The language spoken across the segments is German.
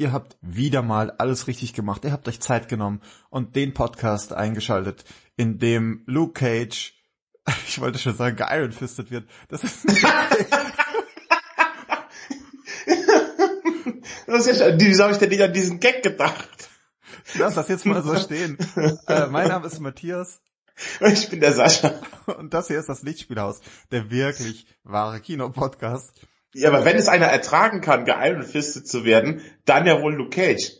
und ihr habt wieder mal alles richtig gemacht. Ihr habt euch Zeit genommen und den Podcast eingeschaltet, in dem Luke Cage, ich wollte schon sagen, geironfistet wird. Das ist das ist ja schon, wieso habe ich denn nicht an diesen Gag gedacht? Lass das jetzt mal so stehen. Äh, mein Name ist Matthias. Ich bin der Sascha. Und das hier ist das Lichtspielhaus, der wirklich wahre Kinopodcast. Ja, aber wenn es einer ertragen kann, geironfistet zu werden, dann ja wohl Luke Cage.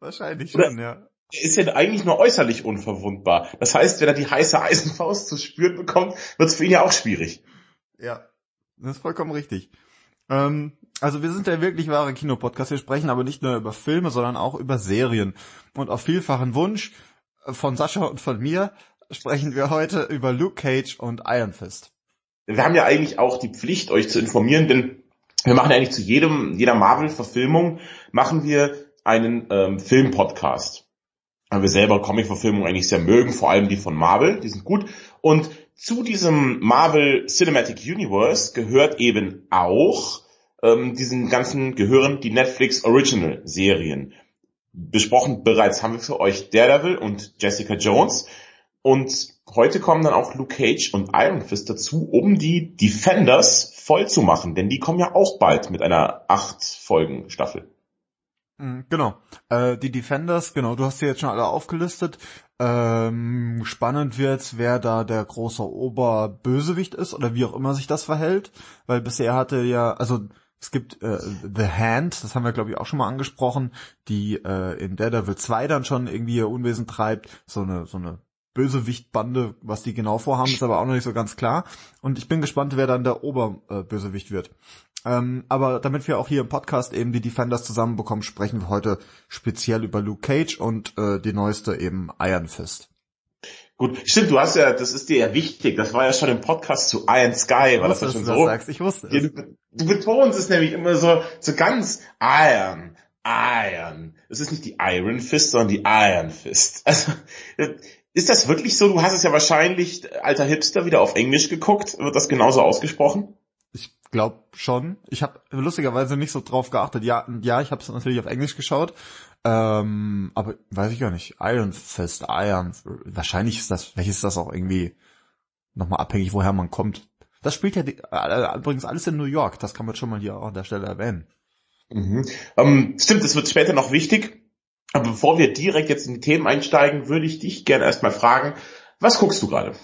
Wahrscheinlich Oder- schon, ja. Er ist ja eigentlich nur äußerlich unverwundbar. Das heißt, wenn er die heiße Eisenfaust zu spüren bekommt, wird es für ihn ja auch schwierig. Ja, das ist vollkommen richtig. Ähm, also wir sind der wirklich wahre Kinopodcast. Wir sprechen aber nicht nur über Filme, sondern auch über Serien. Und auf vielfachen Wunsch von Sascha und von mir sprechen wir heute über Luke Cage und Iron Fist. Wir haben ja eigentlich auch die Pflicht, euch zu informieren, denn wir machen ja eigentlich zu jedem, jeder Marvel-Verfilmung machen wir einen ähm, Film-Podcast. Weil wir selber Comic-Verfilmungen eigentlich sehr mögen, vor allem die von Marvel, die sind gut. Und zu diesem Marvel Cinematic Universe gehört eben auch ähm, diesen ganzen gehören die Netflix Original Serien. Besprochen bereits haben wir für euch Daredevil und Jessica Jones. Und heute kommen dann auch Luke Cage und Iron Fist dazu, um die Defenders voll zu machen, denn die kommen ja auch bald mit einer acht Folgen Staffel. Mhm, Genau. Äh, die Defenders, genau, du hast sie jetzt schon alle aufgelistet. Ähm, spannend wird, wer da der große Oberbösewicht ist oder wie auch immer sich das verhält, weil bisher hatte ja, also es gibt äh, The Hand, das haben wir glaube ich auch schon mal angesprochen, die äh, in Daredevil 2 dann schon irgendwie ihr Unwesen treibt, so eine so eine Bösewichtbande, was die genau vorhaben, ist aber auch noch nicht so ganz klar. Und ich bin gespannt, wer dann der Oberbösewicht wird. Ähm, aber damit wir auch hier im Podcast eben die Defenders zusammenbekommen, sprechen wir heute speziell über Luke Cage und äh, die neueste eben Iron Fist. Gut, stimmt, du hast ja, das ist dir ja wichtig, das war ja schon im Podcast zu Iron Sky, war das ja schon so. sagst. Ich wusste es. Du, du betonst es nämlich immer so, so ganz Iron, Iron. Es ist nicht die Iron Fist, sondern die Iron Fist. Also, ist das wirklich so? Du hast es ja wahrscheinlich, alter Hipster, wieder auf Englisch geguckt. Wird das genauso ausgesprochen? Ich glaube schon. Ich habe lustigerweise nicht so drauf geachtet. Ja, ja, ich habe es natürlich auf Englisch geschaut. Ähm, aber weiß ich gar nicht. Iron Fist, Iron. Wahrscheinlich ist das, welches ist das auch irgendwie nochmal abhängig, woher man kommt. Das spielt ja die, äh, übrigens alles in New York. Das kann man schon mal hier auch an der Stelle erwähnen. Mhm. Ähm, stimmt, das wird später noch wichtig. Aber bevor wir direkt jetzt in die Themen einsteigen, würde ich dich gerne erstmal fragen, was guckst du gerade?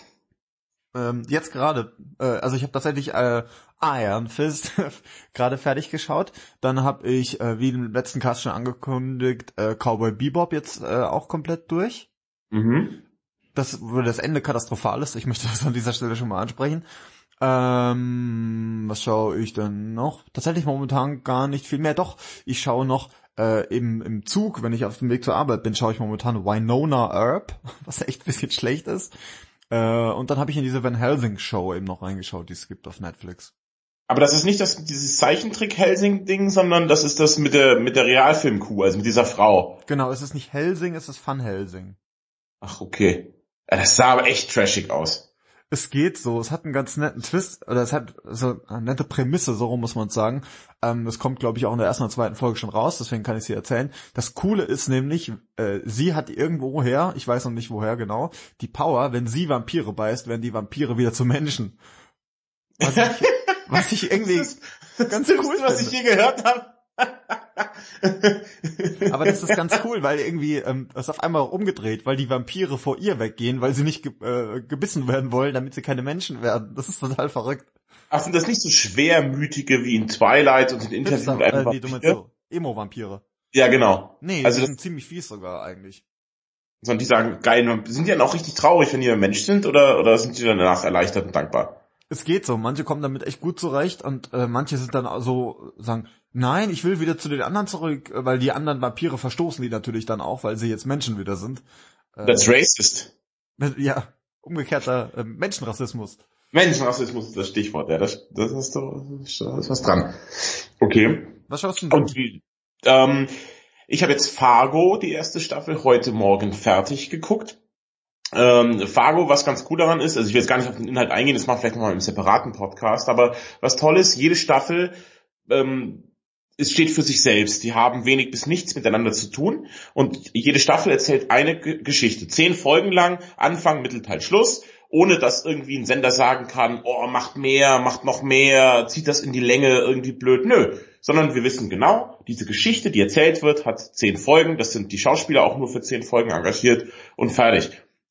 Ähm, jetzt gerade, äh, also ich habe tatsächlich äh, Iron Fist gerade fertig geschaut. Dann habe ich, äh, wie im letzten Cast schon angekündigt, äh, Cowboy Bebop jetzt äh, auch komplett durch. Mhm. Das, wo das Ende katastrophal ist. Ich möchte das an dieser Stelle schon mal ansprechen. Ähm, was schaue ich denn noch? Tatsächlich momentan gar nicht viel mehr. Doch, ich schaue noch äh, im, im Zug, wenn ich auf dem Weg zur Arbeit bin, schaue ich momentan Winona Earp, was echt ein bisschen schlecht ist. Äh, und dann habe ich in diese Van Helsing Show eben noch reingeschaut, die es gibt auf Netflix. Aber das ist nicht das, dieses Zeichentrick-Helsing-Ding, sondern das ist das mit der, mit der Realfilm-Kuh, also mit dieser Frau. Genau, es ist nicht Helsing, es ist Van Helsing. Ach, okay. Das sah aber echt trashig aus. Es geht so, es hat einen ganz netten Twist, oder es hat so eine nette Prämisse, so rum muss man sagen. Ähm, es kommt, glaube ich, auch in der ersten oder zweiten Folge schon raus, deswegen kann ich sie erzählen. Das Coole ist nämlich, äh, sie hat irgendwoher, ich weiß noch nicht woher genau, die Power, wenn sie Vampire beißt, werden die Vampire wieder zu Menschen. Was ich, was ich irgendwie das ist ganz das cool Dümmste, was ich je gehört habe. Aber das ist ganz cool, weil irgendwie ähm, das ist auf einmal umgedreht, weil die Vampire vor ihr weggehen, weil sie nicht ge äh, gebissen werden wollen, damit sie keine Menschen werden. Das ist total verrückt. Ach, sind das nicht so schwermütige wie in Twilight und in Interview Hipster, mit einem äh, nee, so, Emo-Vampire. Ja, genau. Nee, Also die das- sind ziemlich fies sogar eigentlich. Sondern die sagen, geil, sind die dann auch richtig traurig, wenn die ein Mensch sind, oder, oder sind die danach erleichtert und dankbar? Es geht so, manche kommen damit echt gut zurecht und äh, manche sind dann so, sagen, nein, ich will wieder zu den anderen zurück, äh, weil die anderen Vampire verstoßen die natürlich dann auch, weil sie jetzt Menschen wieder sind. Äh, That's racist. ja, umgekehrter äh, Menschenrassismus. Menschenrassismus ist das Stichwort, ja, das, das ist doch, da ist was dran. Okay. Was schaust du denn? Und ähm, ich habe jetzt Fargo, die erste Staffel, heute Morgen fertig geguckt. Ähm, Fargo, was ganz cool daran ist, also ich will jetzt gar nicht auf den Inhalt eingehen, das wir vielleicht nochmal im separaten Podcast, aber was toll ist, jede Staffel ähm, es steht für sich selbst. Die haben wenig bis nichts miteinander zu tun und jede Staffel erzählt eine G Geschichte. Zehn Folgen lang, Anfang, Mittelteil, Schluss, ohne dass irgendwie ein Sender sagen kann, oh, macht mehr, macht noch mehr, zieht das in die Länge irgendwie blöd. Nö, sondern wir wissen genau, diese Geschichte, die erzählt wird, hat zehn Folgen, das sind die Schauspieler auch nur für zehn Folgen engagiert und fertig.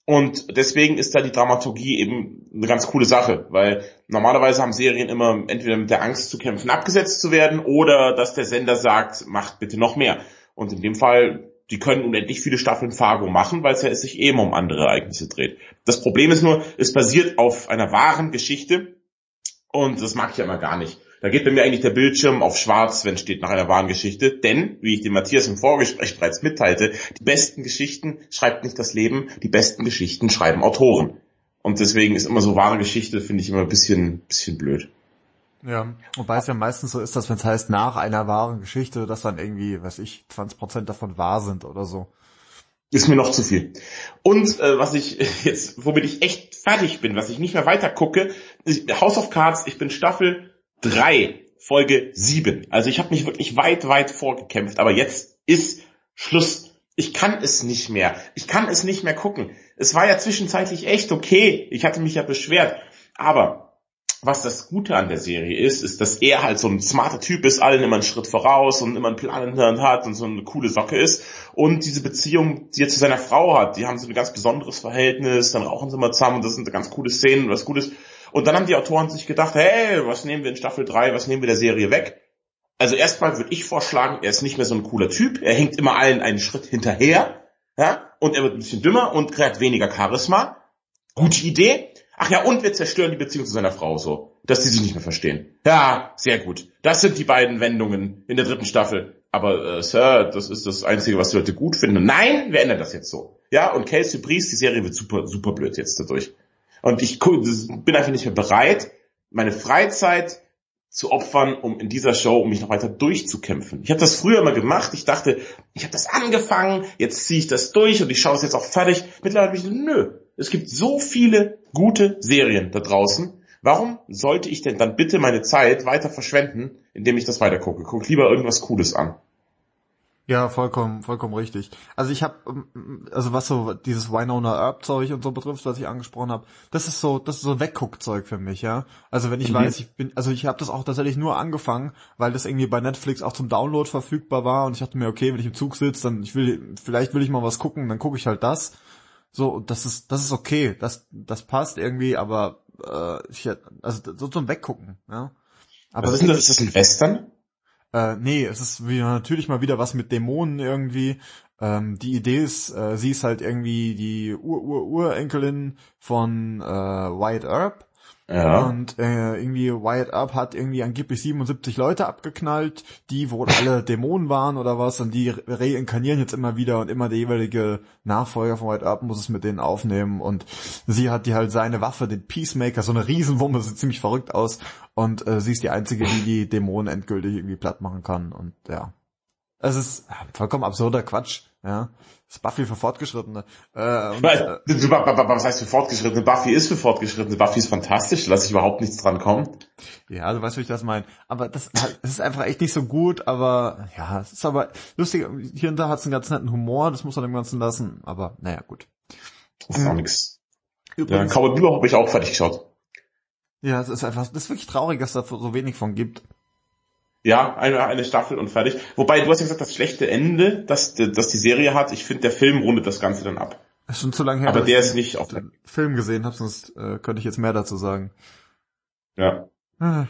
Und deswegen ist da die Dramaturgie eben eine ganz coole Sache, weil normalerweise haben Serien immer entweder mit der Angst zu kämpfen, abgesetzt zu werden oder dass der Sender sagt, macht bitte noch mehr. Und in dem Fall, die können unendlich viele Staffeln Fargo machen, weil es ja sich eben um andere Ereignisse dreht. Das Problem ist nur, es basiert auf einer wahren Geschichte und das mag ich ja immer gar nicht. Da geht bei mir eigentlich der Bildschirm auf schwarz, wenn steht nach einer wahren Geschichte. Denn, wie ich dem Matthias im Vorgespräch bereits mitteilte, die besten Geschichten schreibt nicht das Leben, die besten Geschichten schreiben Autoren. Und deswegen ist immer so wahre Geschichte, finde ich immer ein bisschen, bisschen blöd. Ja, wobei es ja meistens so ist, dass wenn es heißt nach einer wahren Geschichte, dass dann irgendwie, weiß ich, 20% davon wahr sind oder so. Ist mir noch zu viel. Und äh, was ich jetzt, womit ich echt fertig bin, was ich nicht mehr weiter gucke, House of Cards, ich bin Staffel 3, Folge 7. Also ich habe mich wirklich weit, weit vorgekämpft, aber jetzt ist Schluss. Ich kann es nicht mehr. Ich kann es nicht mehr gucken. Es war ja zwischenzeitlich echt okay. Ich hatte mich ja beschwert. Aber was das Gute an der Serie ist, ist, dass er halt so ein smarter Typ ist, allen immer einen Schritt voraus und immer einen Plan Hand hat und so eine coole Socke ist. Und diese Beziehung, die er zu seiner Frau hat, die haben so ein ganz besonderes Verhältnis, dann rauchen sie mal zusammen und das sind ganz coole Szenen, was Gutes. Und dann haben die Autoren sich gedacht, hey, was nehmen wir in Staffel 3, was nehmen wir der Serie weg? Also erstmal würde ich vorschlagen, er ist nicht mehr so ein cooler Typ, er hängt immer allen einen Schritt hinterher, ja, und er wird ein bisschen dümmer und kriegt weniger Charisma. Gute Idee. Ach ja, und wir zerstören die Beziehung zu seiner Frau so, dass die sich nicht mehr verstehen. Ja, sehr gut. Das sind die beiden Wendungen in der dritten Staffel. Aber äh, Sir, das ist das Einzige, was die Leute gut finden. Nein, wir ändern das jetzt so. Ja, und Casey Priest, die Serie wird super, super blöd jetzt dadurch. Und ich bin einfach nicht mehr bereit, meine Freizeit zu opfern, um in dieser Show, um mich noch weiter durchzukämpfen. Ich habe das früher immer gemacht. Ich dachte, ich habe das angefangen, jetzt ziehe ich das durch und ich schaue es jetzt auch fertig. Mittlerweile bin ich, nö, es gibt so viele gute Serien da draußen. Warum sollte ich denn dann bitte meine Zeit weiter verschwenden, indem ich das weitergucke? Guck lieber irgendwas Cooles an. Ja, vollkommen, vollkommen richtig. Also ich habe, ähm, also was so dieses Winona Earp Zeug und so betrifft, was ich angesprochen habe, das ist so, das ist so Wegguckzeug für mich, ja. Also wenn ich mhm. weiß, ich bin, also ich habe das auch tatsächlich nur angefangen, weil das irgendwie bei Netflix auch zum Download verfügbar war und ich dachte mir, okay, wenn ich im Zug sitze, dann ich will, vielleicht will ich mal was gucken, dann gucke ich halt das. So, das ist, das ist okay, das, das passt irgendwie, aber äh, ich, also so zum Weggucken, ja. Aber was ist, das, ist das ein Western? Äh, nee, es ist wie, natürlich mal wieder was mit Dämonen irgendwie. Ähm, die Idee ist, äh, sie ist halt irgendwie die Ur-Ur-Urenkelin von äh, Wyatt Earp. Ja. Und äh, irgendwie Wyatt Earp hat irgendwie angeblich 77 Leute abgeknallt, die wohl alle Dämonen waren oder was, und die reinkarnieren jetzt immer wieder und immer der jeweilige Nachfolger von Wyatt Earp muss es mit denen aufnehmen und sie hat die halt seine Waffe, den Peacemaker, so eine Riesenwumme, sieht ziemlich verrückt aus und äh, sie ist die einzige, die die Dämonen endgültig irgendwie platt machen kann und ja. Es ist vollkommen absurder Quatsch, ja. Das ist Buffy für Fortgeschrittene. Äh, und, äh, was heißt für Fortgeschrittene? Buffy ist für Fortgeschrittene. Buffy ist fantastisch, lasse ich überhaupt nichts dran kommen. Ja, du weißt, wie ich das meine. Aber das, das ist einfach echt nicht so gut, aber ja, es ist aber lustig. Hier und da hat es einen ganz netten Humor, das muss man dem Ganzen lassen, aber naja, gut. Das ist auch nix. Übrigens, ja, Cowboy Bebop habe ich auch fertig geschaut. Ja, es ist einfach, das ist wirklich traurig, dass da so wenig von gibt. Ja, eine, eine Staffel und fertig. Wobei, du hast ja gesagt, das schlechte Ende, das, das die Serie hat, ich finde, der Film rundet das Ganze dann ab. Das ist schon zu lange her. Aber der ist nicht auf den Film gesehen habe, sonst äh, könnte ich jetzt mehr dazu sagen. Ja. Ah.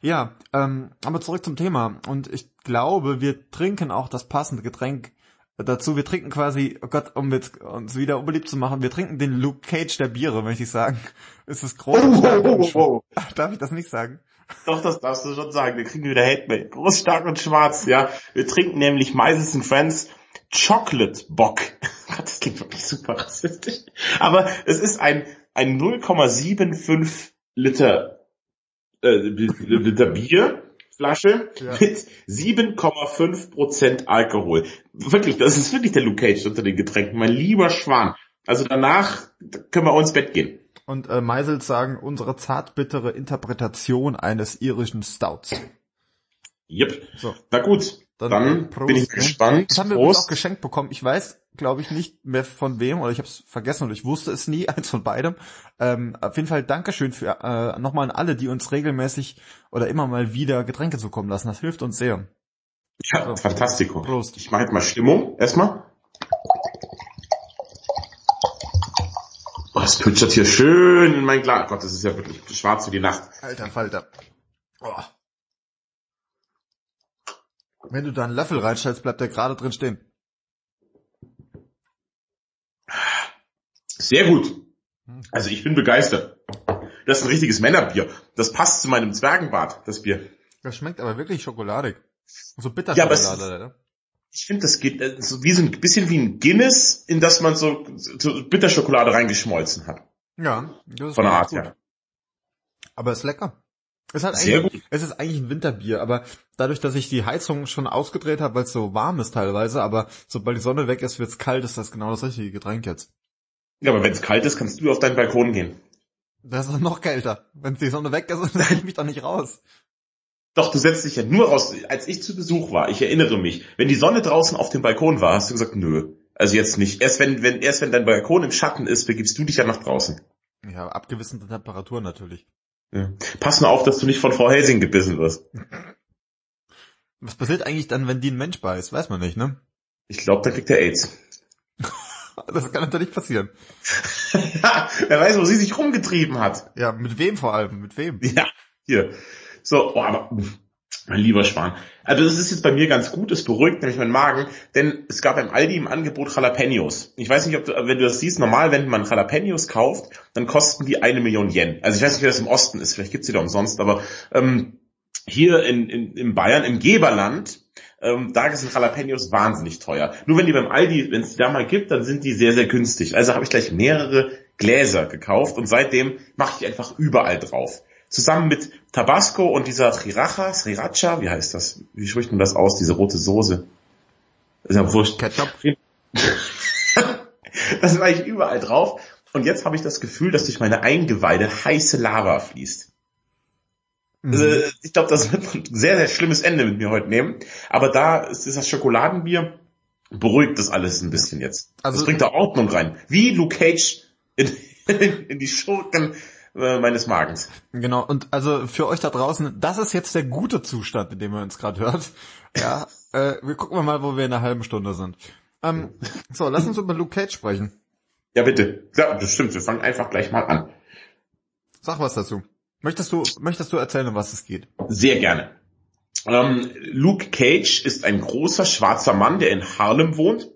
Ja, ähm, aber zurück zum Thema. Und ich glaube, wir trinken auch das passende Getränk dazu. Wir trinken quasi, oh Gott, um jetzt uns wieder unbeliebt zu machen, wir trinken den Luke Cage der Biere, möchte ich sagen. Es ist groß. Oh, oh, oh, Darf ich das nicht sagen? Doch, das darfst du schon sagen. Wir kriegen wieder Hate Mail. Groß, stark und schwarz, ja. Wir trinken nämlich Meisels Friends Chocolate Bock. das klingt wirklich super rassistisch. Aber es ist ein, ein 0,75 Liter, äh, Liter Bierflasche ja. mit 7,5 Prozent Alkohol. Wirklich, das ist wirklich der Luke Cage unter den Getränken. Mein lieber Schwan. Also danach können wir auch ins Bett gehen und äh, Meisels sagen, unsere zartbittere Interpretation eines irischen Stouts. Yep. So. Na gut, dann, dann bin ich gespannt. Das haben wir auch geschenkt bekommen. Ich weiß, glaube ich, nicht mehr von wem oder ich habe es vergessen oder ich wusste es nie, eins von beidem. Ähm, auf jeden Fall Dankeschön für äh, nochmal an alle, die uns regelmäßig oder immer mal wieder Getränke zukommen lassen. Das hilft uns sehr. Ja, so. fantastico. Prost. Ich mache mal Stimmung erstmal. Oh, es plätschert hier schön in mein Glas. Gott, das ist ja wirklich schwarz wie die Nacht. Alter Falter. Oh. Wenn du da einen Löffel reinstellst, bleibt der gerade drin stehen. Sehr gut. Also ich bin begeistert. Das ist ein richtiges Männerbier. Das passt zu meinem Zwergenbart, das Bier. Das schmeckt aber wirklich schokoladig. So Bitterschokolade, ja, Ich finde, das geht äh, so wie so ein bisschen wie ein Guinness, in das man so, so Bitterschokolade reingeschmolzen hat. Ja, das ist von der Art her. Aber ist lecker. Es, hat Sehr gut. es ist eigentlich ein Winterbier, aber dadurch, dass ich die Heizung schon ausgedreht habe, weil es so warm ist teilweise, aber sobald die Sonne weg ist, wird's kalt, ist das genau das richtige Getränk jetzt. Ja, aber wenn es kalt ist, kannst du auf deinen Balkon gehen. Das ist noch kälter. Wenn die Sonne weg ist, dann ich mich doch nicht raus. Doch, du setzt dich ja nur raus. Als ich zu Besuch war, ich erinnere mich, wenn die Sonne draußen auf dem Balkon war, hast du gesagt, nö. Also jetzt nicht. Erst wenn, wenn, erst wenn dein Balkon im Schatten ist, begibst du dich ja nach draußen. Ja, ab gewissen Temperaturen natürlich. Ja. Pass nur auf, dass du nicht von Frau Helsing gebissen wirst. Was passiert eigentlich dann, wenn die ein Mensch beißt? Weiß man nicht, ne? Ich glaube, dann kriegt er AIDS. das kann natürlich passieren. ja, wer weiß, wo sie sich rumgetrieben hat. Ja, mit wem vor allem? Mit wem? Ja, hier. So, oh, aber mein lieber Schwan. Also das ist jetzt bei mir ganz gut, es beruhigt nämlich meinen Magen, denn es gab beim Aldi im Angebot Jalapenos. Ich weiß nicht, ob du, wenn du das siehst, normal, wenn man Jalapenos kauft, dann kosten die eine Million Yen. Also ich weiß nicht, wie das im Osten ist, vielleicht gibt's die da umsonst, aber ähm, hier in, in, in Bayern, im Geberland, ähm, da sind Jalapenos wahnsinnig teuer. Nur wenn die beim Aldi, wenn es die da mal gibt, dann sind die sehr, sehr günstig. Also habe ich gleich mehrere Gläser gekauft und seitdem mache ich einfach überall drauf zusammen mit Tabasco und dieser Sriracha, Sriracha, wie heißt das? Wie spricht man das aus, diese rote Soße? ist ja wurscht. Ketchup. das war ich überall drauf. Und jetzt habe ich das Gefühl, dass durch meine Eingeweide heiße Lava fließt. Mhm. Also, ich glaube, das wird ein sehr, sehr schlimmes Ende mit mir heute nehmen. Aber da ist, ist das Schokoladenbier, beruhigt das alles ein bisschen jetzt. Also, das bringt da Ordnung rein. Wie Luke Cage in, in die Schurken äh, meines Magens. Genau, und also für euch da draußen, das ist jetzt der gute Zustand, in dem ihr uns gerade hört. Ja, äh, wir gucken mal, wo wir in einer halben Stunde sind. Ähm, so, lass uns über Luke Cage sprechen. Ja, bitte. Ja, das stimmt, wir fangen einfach gleich mal an. Sag was dazu. Möchtest du, möchtest du erzählen, um was es geht? Sehr gerne. Ähm, Luke Cage ist ein großer schwarzer Mann, der in Harlem wohnt.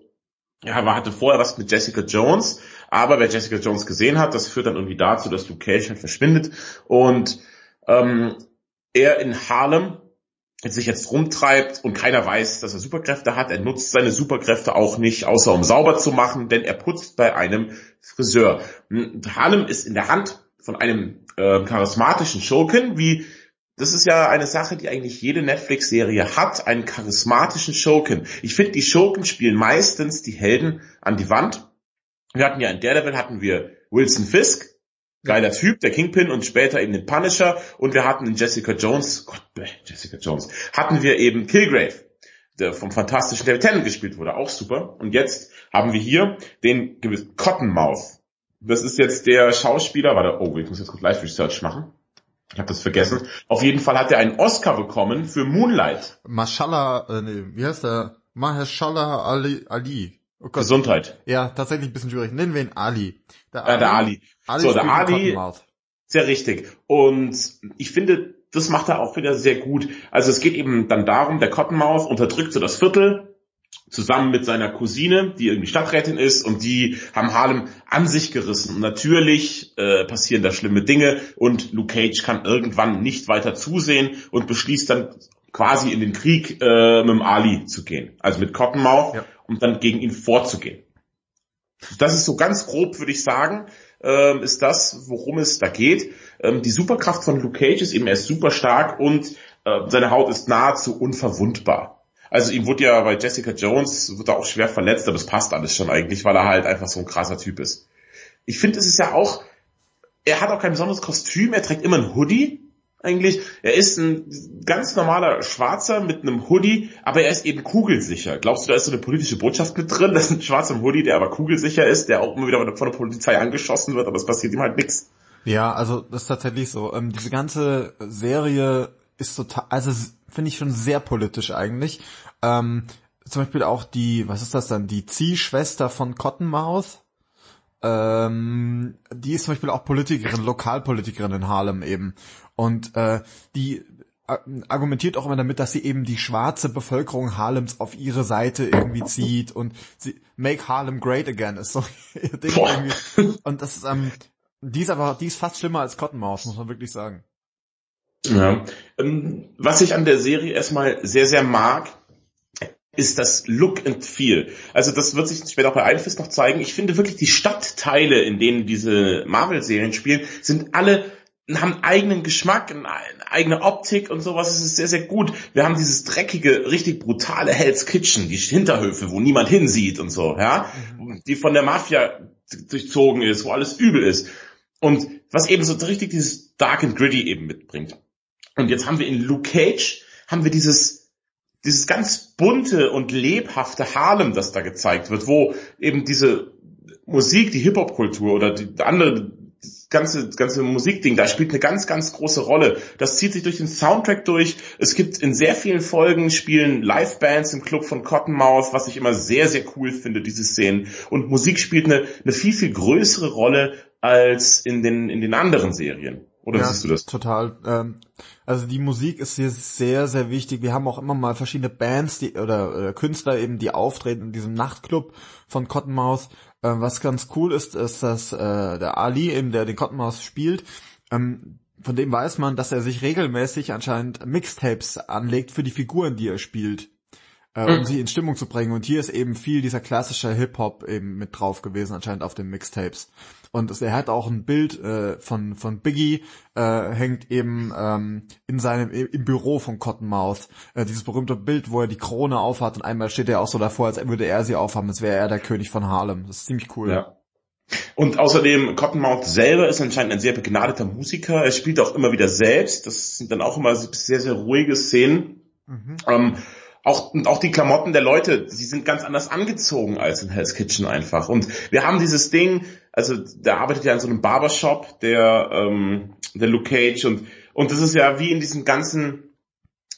Er hatte vorher was mit Jessica Jones aber wer Jessica Jones gesehen hat, das führt dann irgendwie dazu, dass Luke Cage halt verschwindet und ähm, er in Harlem sich jetzt rumtreibt und keiner weiß, dass er Superkräfte hat. Er nutzt seine Superkräfte auch nicht, außer um sauber zu machen, denn er putzt bei einem Friseur. Harlem ist in der Hand von einem äh, charismatischen Schurken, wie das ist ja eine Sache, die eigentlich jede Netflix-Serie hat, einen charismatischen Schurken. Ich finde, die Schurken spielen meistens die Helden an die Wand wir hatten ja in Daredevil hatten wir Wilson Fisk, geiler Typ, der Kingpin und später eben den Punisher und wir hatten in Jessica Jones, Gott, Jessica Jones, hatten wir eben Kilgrave, der vom fantastischen David Tennant gespielt wurde, auch super. Und jetzt haben wir hier den gewissen Cottonmouth. Das ist jetzt der Schauspieler, warte, oh, ich muss jetzt kurz Live Research machen. Ich habe das vergessen. Auf jeden Fall hat er einen Oscar bekommen für Moonlight. Mashallah, äh, nee, wie heißt der? Mahershala Ali, Ali. Oh Gesundheit. Ja, tatsächlich ein bisschen schwierig. Nennen wir ihn Ali. Der Ali. Ja, der Ali. Ali so, der Ali. Sehr richtig. Und ich finde, das macht er auch wieder sehr gut. Also es geht eben dann darum, der Cottonmouth unterdrückt so das Viertel zusammen mit seiner Cousine, die irgendwie Stadträtin ist und die haben Harlem an sich gerissen. Und natürlich äh, passieren da schlimme Dinge und Luke Cage kann irgendwann nicht weiter zusehen und beschließt dann quasi in den Krieg äh, mit dem Ali zu gehen. Also mit Cottonmouth. Ja um dann gegen ihn vorzugehen. Das ist so ganz grob, würde ich sagen, ähm, ist das, worum es da geht. Ähm, die Superkraft von Luke Cage ist eben, er ist super stark und äh, seine Haut ist nahezu unverwundbar. Also ihm wurde ja bei Jessica Jones, wird er auch schwer verletzt, aber es passt alles schon eigentlich, weil er halt einfach so ein krasser Typ ist. Ich finde, es ist ja auch, er hat auch kein besonderes Kostüm, er trägt immer ein Hoodie, eigentlich. Er ist ein ganz normaler Schwarzer mit einem Hoodie, aber er ist eben kugelsicher. Glaubst du, da ist so eine politische Botschaft mit drin? Das ein schwarzer Hoodie, der aber kugelsicher ist, der auch immer wieder von der Polizei angeschossen wird, aber es passiert ihm halt nichts. Ja, also das ist tatsächlich so. Ähm, diese ganze Serie ist total, also finde ich schon sehr politisch eigentlich. Ähm, zum Beispiel auch die, was ist das dann, die Ziehschwester von Cottonmouth. Ähm, die ist zum Beispiel auch Politikerin, Lokalpolitikerin in Harlem eben. Und äh, die äh, argumentiert auch immer damit, dass sie eben die schwarze Bevölkerung Harlems auf ihre Seite irgendwie zieht und sie make Harlem great again ist so ihr Ding irgendwie. Und das ist ähm, die ist aber die ist fast schlimmer als Cottonmouth, muss man wirklich sagen. Ja. Ähm, was ich an der Serie erstmal sehr, sehr mag, ist das Look and Feel. Also das wird sich später auch bei Einfluss noch zeigen. Ich finde wirklich die Stadtteile, in denen diese Marvel-Serien spielen, sind alle haben eigenen Geschmack, eine eigene Optik und sowas. Es ist sehr, sehr gut. Wir haben dieses dreckige, richtig brutale Hell's Kitchen, die Hinterhöfe, wo niemand hinsieht und so, ja, mhm. die von der Mafia durchzogen ist, wo alles übel ist. Und was eben so richtig dieses Dark and Gritty eben mitbringt. Und jetzt haben wir in Luke Cage, haben wir dieses, dieses ganz bunte und lebhafte Harlem, das da gezeigt wird, wo eben diese Musik, die Hip-Hop-Kultur oder die andere ganze, ganze Musikding, da spielt eine ganz, ganz große Rolle. Das zieht sich durch den Soundtrack durch. Es gibt in sehr vielen Folgen spielen Live-Bands im Club von Cottonmouth, was ich immer sehr, sehr cool finde, diese Szenen. Und Musik spielt eine, eine viel, viel größere Rolle als in den, in den anderen Serien. Oder ja, siehst du das? Total. Ähm, also die Musik ist hier sehr, sehr wichtig. Wir haben auch immer mal verschiedene Bands die, oder, oder Künstler eben, die auftreten in diesem Nachtclub von Cottonmouth. Ähm, was ganz cool ist, ist, dass äh, der Ali eben, der den Cottonmouth spielt, ähm, von dem weiß man, dass er sich regelmäßig anscheinend Mixtapes anlegt für die Figuren, die er spielt äh, um mhm. sie in Stimmung zu bringen. Und hier ist eben viel dieser klassische Hip-Hop eben mit drauf gewesen, anscheinend auf den Mixtapes. Und es, er hat auch ein Bild äh, von, von Biggie, äh, hängt eben ähm, in seinem im Büro von Cottonmouth. Äh, dieses berühmte Bild, wo er die Krone aufhat und einmal steht er auch so davor, als würde er sie aufhaben, als wäre er der König von Harlem. Das ist ziemlich cool. Ja. Und außerdem, Cottonmouth selber ist anscheinend ein sehr begnadeter Musiker. Er spielt auch immer wieder selbst. Das sind dann auch immer sehr, sehr ruhige Szenen. Mhm. Ähm, auch, und auch die Klamotten der Leute, sie sind ganz anders angezogen als in Hell's Kitchen einfach. Und wir haben dieses Ding, also der arbeitet ja in so einem Barbershop, der, ähm, der Luke Cage und, und das ist ja wie in diesen ganzen,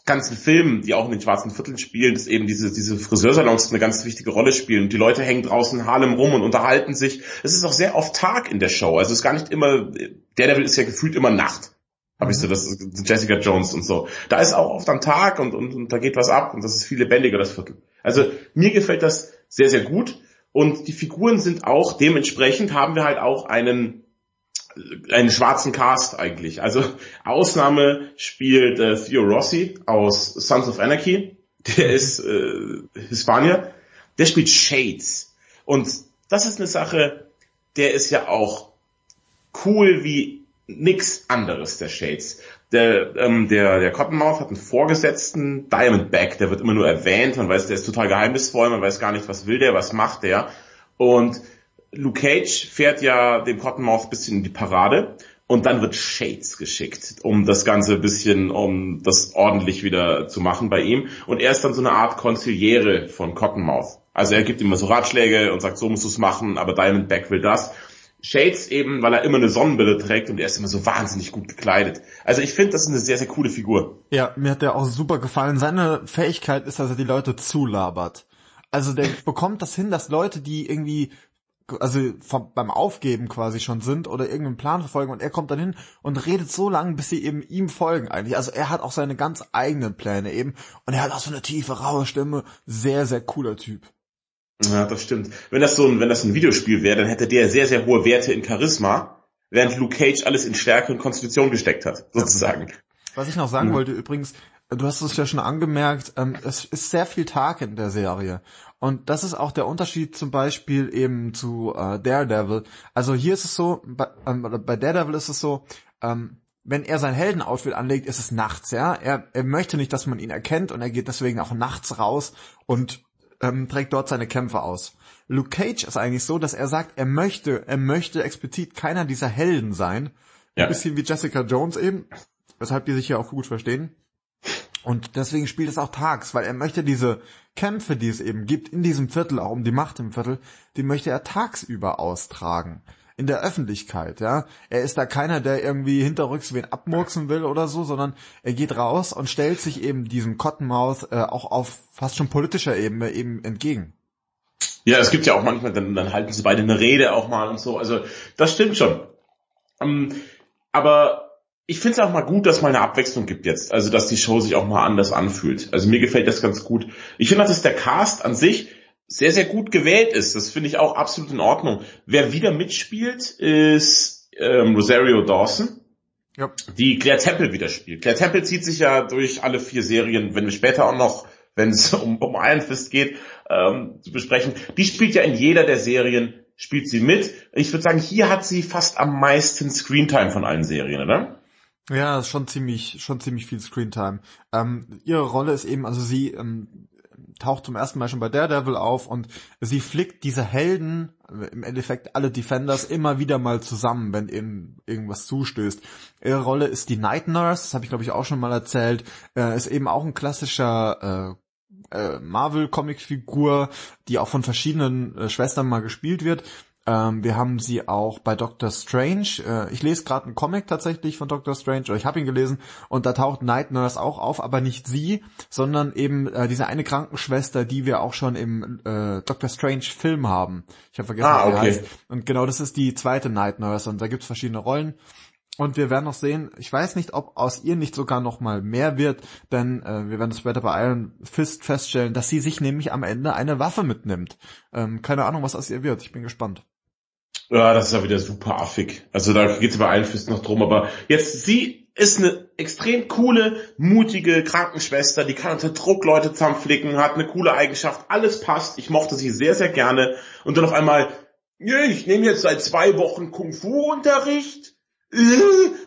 ganzen Filmen, die auch in den schwarzen Vierteln spielen, dass eben diese, diese Friseursalons eine ganz wichtige Rolle spielen. Und die Leute hängen draußen in Harlem rum und unterhalten sich. Es ist auch sehr oft Tag in der Show. Also es ist gar nicht immer, der Devil ist ja gefühlt immer Nacht. Habe ich so, das Jessica Jones und so. Da ist auch oft am Tag und, und, und da geht was ab und das ist viel lebendiger, das Viertel. Also mir gefällt das sehr, sehr gut. Und die Figuren sind auch, dementsprechend haben wir halt auch einen, einen schwarzen Cast eigentlich. Also Ausnahme spielt äh, Theo Rossi aus Sons of Anarchy. Der ist äh, Hispanier. Der spielt Shades. Und das ist eine Sache, der ist ja auch cool wie nix anderes, der Shades. Der, ähm, der, der Cottonmouth hat einen Vorgesetzten, Diamondback, der wird immer nur erwähnt, man weiß, der ist total geheimnisvoll, man weiß gar nicht, was will der, was macht der. Und Luke Cage fährt ja dem Cottonmouth bisschen in die Parade und dann wird Shades geschickt, um das Ganze bisschen, um das ordentlich wieder zu machen bei ihm. Und er ist dann so eine Art Konziliere von Cottonmouth. Also er gibt ihm immer so Ratschläge und sagt, so musst du es machen, aber Diamondback will das. Shades eben, weil er immer eine Sonnenbrille trägt und er ist immer so wahnsinnig gut gekleidet. Also ich finde, das ist eine sehr, sehr coole Figur. Ja, mir hat der auch super gefallen. Seine Fähigkeit ist, dass er die Leute zulabert. Also der bekommt das hin, dass Leute, die irgendwie also vom, beim Aufgeben quasi schon sind oder irgendeinen Plan verfolgen und er kommt dann hin und redet so lange, bis sie eben ihm folgen eigentlich. Also er hat auch seine ganz eigenen Pläne eben und er hat auch so eine tiefe, raue Stimme. Sehr, sehr cooler Typ. Ja, das stimmt. Wenn das so ein, wenn das ein Videospiel wäre, dann hätte der sehr, sehr hohe Werte in Charisma, während Luke Cage alles in Stärke und Konstitution gesteckt hat, sozusagen. Was ich noch sagen mhm. wollte übrigens, du hast es ja schon angemerkt, ähm, es ist sehr viel Tag in der Serie. Und das ist auch der Unterschied zum Beispiel eben zu äh, Daredevil. Also hier ist es so, bei, ähm, bei Daredevil ist es so, ähm, wenn er sein Heldenoutfit anlegt, ist es nachts, ja. Er, er möchte nicht, dass man ihn erkennt und er geht deswegen auch nachts raus und ähm, trägt dort seine Kämpfe aus. Luke Cage ist eigentlich so, dass er sagt, er möchte, er möchte explizit keiner dieser Helden sein. Ja. Ein bisschen wie Jessica Jones eben. weshalb die sich ja auch gut verstehen. Und deswegen spielt es auch tags, weil er möchte diese Kämpfe, die es eben gibt in diesem Viertel, auch um die Macht im Viertel, die möchte er tagsüber austragen. In der Öffentlichkeit, ja. Er ist da keiner, der irgendwie hinterrücks wen abmurksen will oder so, sondern er geht raus und stellt sich eben diesem Cottonmouth äh, auch auf fast schon politischer Ebene eben entgegen. Ja, es gibt ja auch manchmal, dann, dann halten sie beide eine Rede auch mal und so. Also das stimmt schon. Ähm, aber ich finde es auch mal gut, dass mal eine Abwechslung gibt jetzt. Also dass die Show sich auch mal anders anfühlt. Also mir gefällt das ganz gut. Ich finde, dass der Cast an sich sehr, sehr gut gewählt ist. Das finde ich auch absolut in Ordnung. Wer wieder mitspielt, ist ähm, Rosario Dawson. Ja. Die Claire Temple wieder spielt. Claire Temple zieht sich ja durch alle vier Serien, wenn wir später auch noch, wenn es um, um Iron Fist geht, ähm, zu besprechen. Die spielt ja in jeder der Serien, spielt sie mit. Ich würde sagen, hier hat sie fast am meisten Screentime von allen Serien, oder? Ja, schon ziemlich, schon ziemlich viel Screentime. Ähm, ihre Rolle ist eben, also sie ähm, taucht zum ersten Mal schon bei Daredevil auf und sie flickt diese Helden, im Endeffekt alle Defenders, immer wieder mal zusammen, wenn ihnen irgendwas zustößt. Ihre Rolle ist die Night Nurse, das habe ich glaube ich auch schon mal erzählt, äh, ist eben auch ein klassischer äh, äh, Marvel-Comic-Figur, die auch von verschiedenen äh, Schwestern mal gespielt wird. Ähm, wir haben sie auch bei Doctor Strange. Äh, ich lese gerade einen Comic tatsächlich von Doctor Strange, oder ich habe ihn gelesen, und da taucht Night Nurse auch auf, aber nicht sie, sondern eben äh, diese eine Krankenschwester, die wir auch schon im äh, Doctor Strange Film haben. Ich habe vergessen, ah, wie okay. heißt. Und genau, das ist die zweite Night Nurse und da gibt's verschiedene Rollen. Und wir werden noch sehen, ich weiß nicht, ob aus ihr nicht sogar noch mal mehr wird, denn äh, wir werden es später bei Iron Fist feststellen, dass sie sich nämlich am Ende eine Waffe mitnimmt. Ähm, keine Ahnung, was aus ihr wird. Ich bin gespannt. Ja, das ist ja wieder super affig. Also da geht's bei allen noch drum, aber jetzt sie ist eine extrem coole, mutige Krankenschwester, die kann unter Druck Leute zusammenflicken, hat eine coole Eigenschaft, alles passt. Ich mochte sie sehr, sehr gerne. Und dann auf einmal, ich nehme jetzt seit zwei Wochen Kung-Fu-Unterricht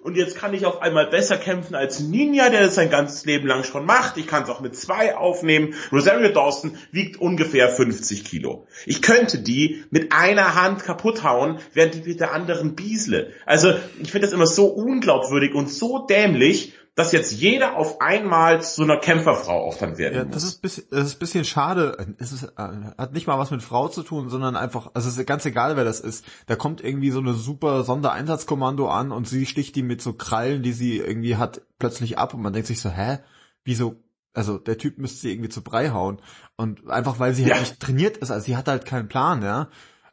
und jetzt kann ich auf einmal besser kämpfen als Ninja, der das sein ganzes Leben lang schon macht. Ich kann es auch mit zwei aufnehmen. Rosario Dawson wiegt ungefähr 50 Kilo. Ich könnte die mit einer Hand kaputt hauen, während die mit der anderen biesle. Also ich finde das immer so unglaubwürdig und so dämlich dass jetzt jeder auf einmal zu einer Kämpferfrau auch dann werden ja, muss. Das ist, bisschen, das ist bisschen schade. Es ist, äh, hat nicht mal was mit Frau zu tun, sondern einfach, also es ist ganz egal, wer das ist. Da kommt irgendwie so eine super Sondereinsatzkommando an und sie sticht die mit so Krallen, die sie irgendwie hat, plötzlich ab und man denkt sich so, hä? Wieso? Also der Typ müsste sie irgendwie zu Brei hauen. Und einfach weil sie halt ja. halt nicht trainiert ist, also sie hat halt keinen Plan, ja.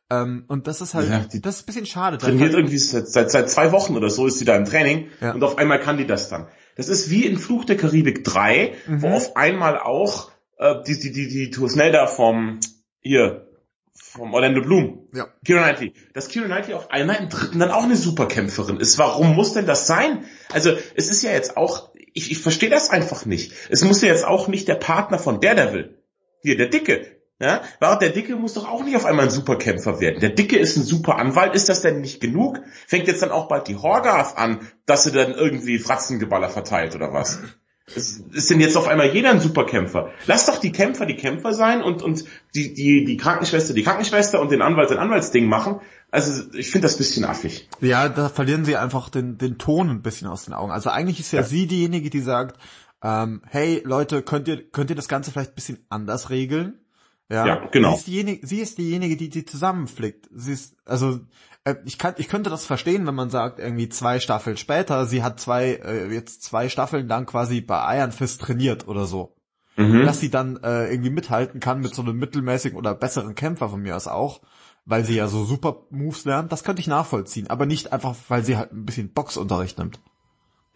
Ähm, und das ist halt, ja, das ist ein bisschen schade. Trainiert irgendwie seit, seit, seit zwei Wochen oder so ist sie da im Training ja. und auf einmal kann die das dann. Das ist wie in Fluch der Karibik 3, mhm. wo auf einmal auch äh, die, die, die, die Tour da vom hier, vom Orlando Bloom. Ja. Kira Knightley. Dass Kira Knightley auf einmal im dritten dann auch eine Superkämpferin ist. Warum muss denn das sein? Also, es ist ja jetzt auch, ich, ich verstehe das einfach nicht. Es muss ja jetzt auch nicht der Partner von Daredevil, hier, der Dicke, ja, war der Dicke muss doch auch nicht auf einmal ein Superkämpfer werden. Der Dicke ist ein super Anwalt. Ist das denn nicht genug? Fängt jetzt dann auch bald die Horgath an, dass sie dann irgendwie Fratzengeballer verteilt oder was? Ist, ist denn jetzt auf einmal jeder ein Superkämpfer? Lass doch die Kämpfer die Kämpfer sein und, und die, die, die Krankenschwester die Krankenschwester und den Anwalt sein Anwaltsding machen. Also ich finde das ein bisschen affig. Ja, da verlieren sie einfach den, den Ton ein bisschen aus den Augen. Also eigentlich ist ja, ja. sie diejenige, die sagt, ähm, hey Leute, könnt ihr, könnt ihr das Ganze vielleicht ein bisschen anders regeln? Ja, ja genau. Sie ist, diejenige, sie ist diejenige, die die zusammenflickt. Sie ist, also äh, ich kann, ich könnte das verstehen, wenn man sagt, irgendwie zwei Staffeln später, sie hat zwei, äh, jetzt zwei Staffeln lang quasi bei Iron Fist trainiert oder so. Mhm. Dass sie dann äh, irgendwie mithalten kann mit so einem mittelmäßigen oder besseren Kämpfer von mir aus auch, weil sie ja so super Moves lernt, das könnte ich nachvollziehen, aber nicht einfach, weil sie halt ein bisschen Boxunterricht nimmt.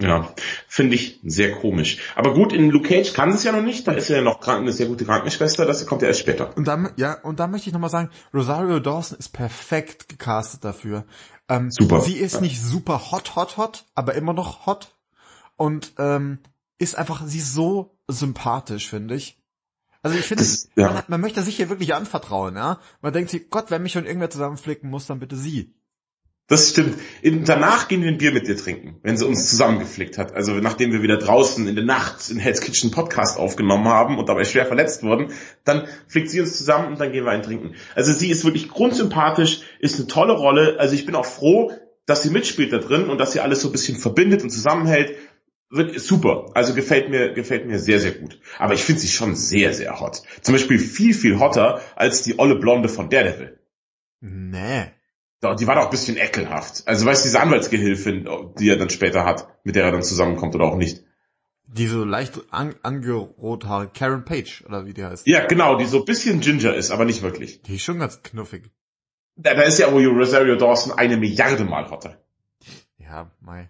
Ja, finde ich sehr komisch. Aber gut, in Luke Cage kann es ja noch nicht, da ist ja noch krank, eine sehr gute Krankenschwester, das kommt ja erst später. Und dann, ja, und da möchte ich nochmal sagen, Rosario Dawson ist perfekt gecastet dafür. Ähm, super. Sie ist ja. nicht super hot, hot, hot, aber immer noch hot. Und ähm, ist einfach, sie ist so sympathisch, finde ich. Also ich finde, ja. man, man möchte sich hier wirklich anvertrauen, ja. Man denkt sich, Gott, wenn mich schon irgendwer zusammenflicken muss, dann bitte sie. Das stimmt. danach gehen wir ein Bier mit dir trinken, wenn sie uns zusammengeflickt hat. Also nachdem wir wieder draußen in der Nacht in Hell's Kitchen Podcast aufgenommen haben und dabei schwer verletzt wurden, dann flickt sie uns zusammen und dann gehen wir einen trinken. Also sie ist wirklich grundsympathisch, ist eine tolle Rolle. Also ich bin auch froh, dass sie mitspielt da drin und dass sie alles so ein bisschen verbindet und zusammenhält. Super, also gefällt mir, gefällt mir sehr, sehr gut. Aber ich finde sie schon sehr, sehr hot. Zum Beispiel viel, viel hotter als die olle Blonde von Daredevil. Nee. Die war doch ein bisschen ekelhaft. Also weißt du, diese Anwaltsgehilfin, die er dann später hat, mit der er dann zusammenkommt oder auch nicht. Die so leicht an, angerothaare Karen Page, oder wie die heißt. Ja, genau, die so ein bisschen Ginger ist, aber nicht wirklich. Die ist schon ganz knuffig. Da, da ist ja wohl Rosario Dawson eine Milliarde Mal hotter. Ja, mei.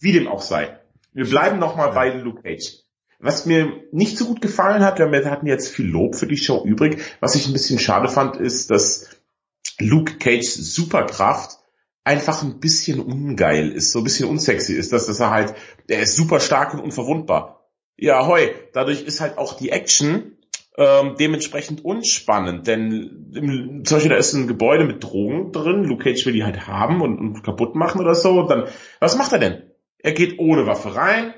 Wie dem auch sei. Wir bleiben nochmal ja. bei Luke Cage. Was mir nicht so gut gefallen hat, wir hatten jetzt viel Lob für die Show übrig, was ich ein bisschen schade fand, ist, dass Luke Cages Superkraft einfach ein bisschen ungeil ist, so ein bisschen unsexy ist, dass, dass er halt, er ist super stark und unverwundbar. Ja, hoi, dadurch ist halt auch die Action ähm, dementsprechend unspannend, denn im, zum Beispiel da ist ein Gebäude mit Drogen drin, Luke Cage will die halt haben und, und kaputt machen oder so, und dann, was macht er denn? Er geht ohne Waffe rein,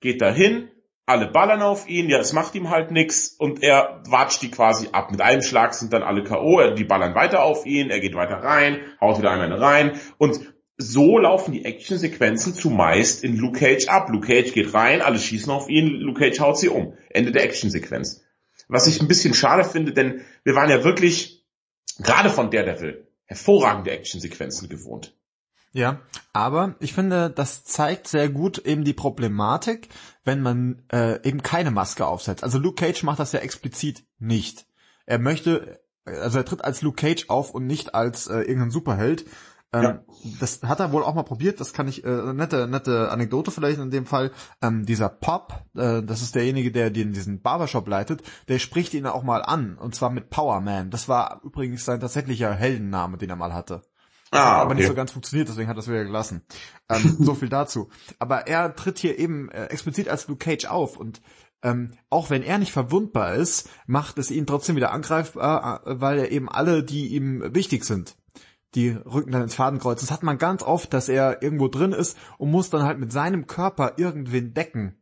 geht dahin, alle ballern auf ihn, ja, es macht ihm halt nix und er watscht die quasi ab. Mit einem Schlag sind dann alle K.O., die ballern weiter auf ihn, er geht weiter rein, haut wieder einmal rein und so laufen die Actionsequenzen zumeist in Luke Cage ab. Luke Cage geht rein, alle schießen auf ihn, Luke Cage haut sie um. Ende der Actionsequenz. Was ich ein bisschen schade finde, denn wir waren ja wirklich, gerade von Daredevil, hervorragende Actionsequenzen gewohnt. Ja, aber ich finde, das zeigt sehr gut eben die Problematik, wenn man äh, eben keine Maske aufsetzt. Also Luke Cage macht das ja explizit nicht. Er möchte, also er tritt als Luke Cage auf und nicht als äh, irgendein Superheld. Ähm, ja. Das hat er wohl auch mal probiert, das kann ich, äh, nette, nette Anekdote vielleicht in dem Fall. Ähm, dieser Pop, äh, das ist derjenige, der den, diesen Barbershop leitet, der spricht ihn auch mal an, und zwar mit Power Man. Das war übrigens sein tatsächlicher Heldenname, den er mal hatte. Ah, okay. aber nicht so ganz funktioniert, deswegen hat er es wieder gelassen. Ähm, so viel dazu. Aber er tritt hier eben äh, explizit als Luke Cage auf und ähm, auch wenn er nicht verwundbar ist, macht es ihn trotzdem wieder angreifbar, äh, weil er eben alle, die ihm wichtig sind, die rücken dann ins Fadenkreuz. Das hat man ganz oft, dass er irgendwo drin ist und muss dann halt mit seinem Körper irgendwen decken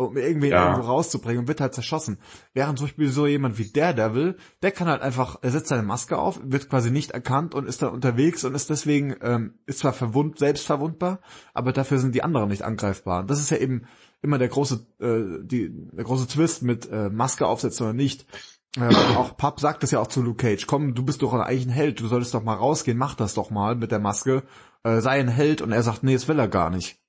um irgendwie ja. irgendwo rauszubringen und wird halt zerschossen. Während zum Beispiel so jemand wie Daredevil, der kann halt einfach, er setzt seine Maske auf, wird quasi nicht erkannt und ist dann unterwegs und ist deswegen, ähm, ist zwar verwund, selbst verwundbar, aber dafür sind die anderen nicht angreifbar. Das ist ja eben immer der große, äh, die, der große Twist mit äh, Maske aufsetzen oder nicht. Äh, auch Pap sagt es ja auch zu Luke Cage, komm, du bist doch eigentlich ein Held, du solltest doch mal rausgehen, mach das doch mal mit der Maske, äh, sei ein Held und er sagt, nee, das will er gar nicht.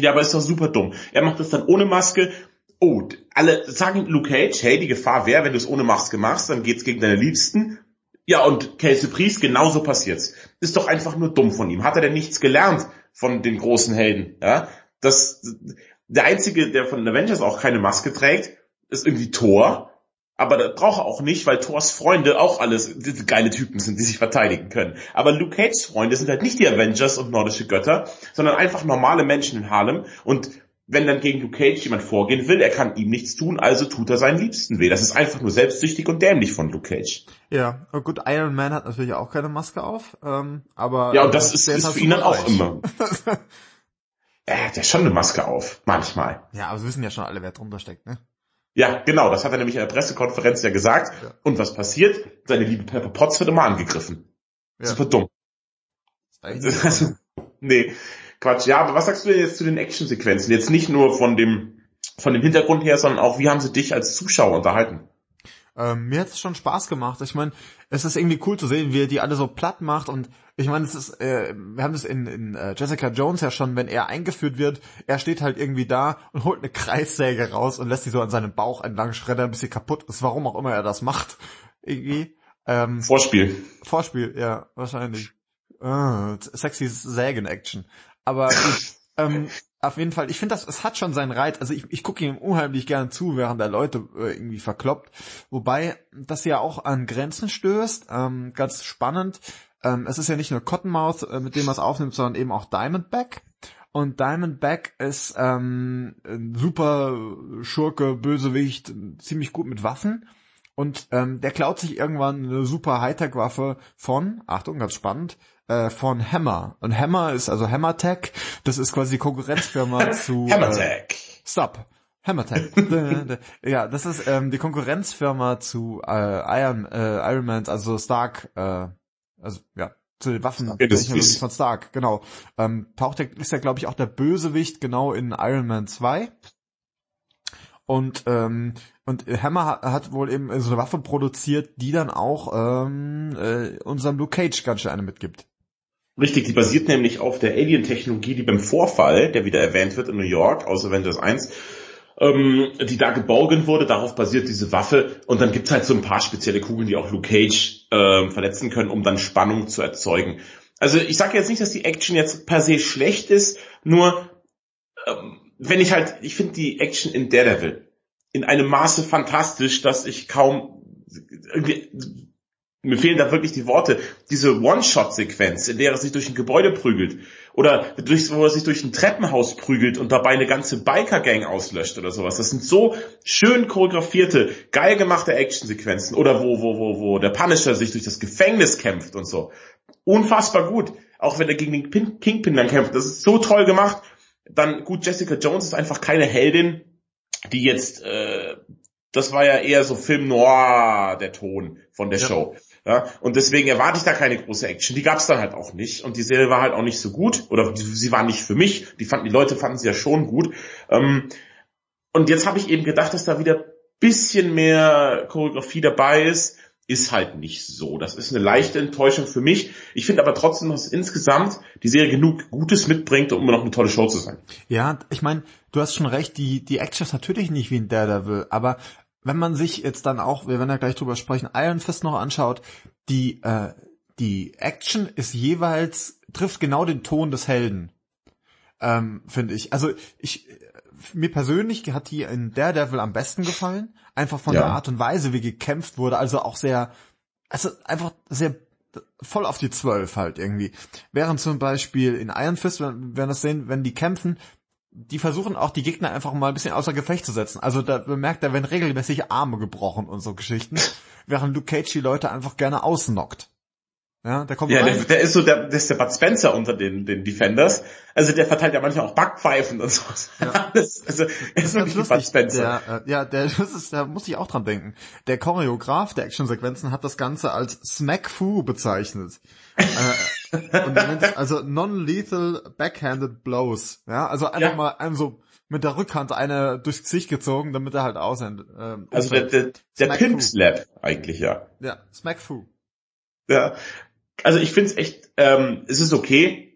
Ja, aber ist doch super dumm. Er macht das dann ohne Maske. Oh, alle sagen Luke Cage, hey, die Gefahr wäre, wenn du es ohne Maske machst, dann geht's gegen deine Liebsten. Ja, und Casey Priest, genauso passiert's. Ist doch einfach nur dumm von ihm. Hat er denn nichts gelernt von den großen Helden? Ja, das, der einzige, der von Avengers auch keine Maske trägt, ist irgendwie Thor. Aber das braucht er auch nicht, weil Thors Freunde auch alles geile Typen sind, die sich verteidigen können. Aber Luke Cage's Freunde sind halt nicht die Avengers und nordische Götter, sondern einfach normale Menschen in Harlem. Und wenn dann gegen Luke Cage jemand vorgehen will, er kann ihm nichts tun, also tut er seinen Liebsten weh. Das ist einfach nur selbstsüchtig und dämlich von Luke Cage. Ja, und gut, Iron Man hat natürlich auch keine Maske auf, ähm, aber... Ja, und das ist, ist halt für ihn dann auch immer. er hat ja schon eine Maske auf, manchmal. Ja, aber wir wissen ja schon alle, wer drunter steckt, ne? Ja, genau, das hat er nämlich in der Pressekonferenz ja gesagt. Ja. Und was passiert? Seine liebe Pepper Potts wird immer angegriffen. Ja. Super dumm. Also, nee, Quatsch. Ja, aber was sagst du denn jetzt zu den Actionsequenzen? Jetzt nicht nur von dem, von dem Hintergrund her, sondern auch, wie haben sie dich als Zuschauer unterhalten? Ähm, mir hat es schon Spaß gemacht. Ich meine, es ist irgendwie cool zu sehen, wie er die alle so platt macht und ich meine, es ist, äh, wir haben das in, in äh, Jessica Jones ja schon, wenn er eingeführt wird, er steht halt irgendwie da und holt eine Kreissäge raus und lässt sie so an seinem Bauch entlang schreddern, bis sie kaputt ist, warum auch immer er das macht. Irgendwie. Ähm, Vorspiel. Vorspiel, ja, wahrscheinlich. Uh, sexy Sägen-Action. Aber ähm, auf jeden Fall, ich finde das, es hat schon seinen Reiz. Also ich, ich gucke ihm unheimlich gern zu, während der Leute äh, irgendwie verkloppt. Wobei das ja auch an Grenzen stößt. Ähm, ganz spannend. Ähm, es ist ja nicht nur Cottonmouth, äh, mit dem man es aufnimmt, sondern eben auch Diamondback. Und Diamondback ist ähm, ein super Schurke, Bösewicht, ziemlich gut mit Waffen. Und ähm, der klaut sich irgendwann eine super Hightech-Waffe von, Achtung, ganz spannend, äh, von Hammer. Und Hammer ist also Hammertech, das ist quasi die Konkurrenzfirma zu... Hammertech. Äh, stop. Hammertech. ja, das ist ähm, die Konkurrenzfirma zu äh, Iron, äh, Iron Man, also Stark, äh, also ja, zu den Waffen ist- von Stark, genau. Ähm, taucht der, ist ja, glaube ich, auch der Bösewicht genau in Iron Man 2. Und, ähm, und Hammer hat, hat wohl eben so eine Waffe produziert, die dann auch ähm, äh, unserem Luke Cage ganz schön eine mitgibt. Richtig, die basiert nämlich auf der Alien-Technologie, die beim Vorfall, der wieder erwähnt wird in New York aus Avengers 1, ähm, die da geborgen wurde, darauf basiert diese Waffe und dann gibt's halt so ein paar spezielle Kugeln, die auch Luke Cage ähm, verletzen können, um dann Spannung zu erzeugen. Also ich sage jetzt nicht, dass die Action jetzt per se schlecht ist, nur ähm, wenn ich halt, ich finde die Action in Daredevil in einem Maße fantastisch, dass ich kaum irgendwie mir fehlen da wirklich die Worte. Diese One-Shot-Sequenz, in der er sich durch ein Gebäude prügelt oder durch, wo er sich durch ein Treppenhaus prügelt und dabei eine ganze Biker-Gang auslöscht oder sowas. Das sind so schön choreografierte, geil gemachte Action-Sequenzen oder wo, wo, wo, wo der Punisher sich durch das Gefängnis kämpft und so. Unfassbar gut. Auch wenn er gegen den Pin Kingpin dann kämpft. Das ist so toll gemacht. Dann gut, Jessica Jones ist einfach keine Heldin, die jetzt, äh, das war ja eher so Film Noir, der Ton von der Ja. Show. Ja, und deswegen erwarte ich da keine große Action. Die gab's dann halt auch nicht. Und die Serie war halt auch nicht so gut. Oder sie war nicht für mich. Die fanden, die Leute fanden sie ja schon gut. Ähm, und jetzt habe ich eben gedacht, dass da wieder bisschen mehr Choreografie dabei ist. Ist halt nicht so. Das ist eine leichte Enttäuschung für mich. Ich finde aber trotzdem, dass insgesamt die Serie genug Gutes mitbringt, um noch eine tolle Show zu sein. Ja, ich meine, du hast schon recht, die, die Action ist natürlich nicht wie in Daredevil, aber wenn man sich jetzt dann auch, wir werden ja gleich drüber sprechen, Iron Fist noch anschaut, die, äh, die Action ist jeweils, trifft genau den Ton des Helden, ähm, finde ich. Also ich, mir persönlich hat die in Daredevil am besten gefallen, einfach von Ja. der Art und Weise, wie gekämpft wurde, also auch sehr, also einfach sehr voll auf die Zwölf halt irgendwie. Während zum Beispiel in Iron Fist, wenn wir das sehen, wenn die kämpfen, die versuchen auch die Gegner einfach mal ein bisschen außer Gefecht zu setzen. Also da bemerkt, da werden regelmäßig Arme gebrochen und so Geschichten, während Luke Cage die Leute einfach gerne ausnockt. Ja, der kommt Ja, rein. der, der ist so der, der ist der Bud Spencer unter den, den Defenders. Also der verteilt ja manchmal auch Backpfeifen und so. Ja. Das, also er Das ist wirklich Bud lustig. Spencer. Der, äh, ja, der, das ist, da muss ich auch dran denken. Der Choreograf der Actionsequenzen hat das Ganze als Smack Fu bezeichnet. äh, und nennt also non-lethal backhanded blows. Ja, also einfach Ja. mal einem so mit der Rückhand eine durchs Gesicht gezogen, damit er halt aussehen. Ähm, Also der, der, der Pimp. Slap eigentlich, ja. Ja, Smack Fu. ja. Also ich finde es echt, ähm, es ist okay.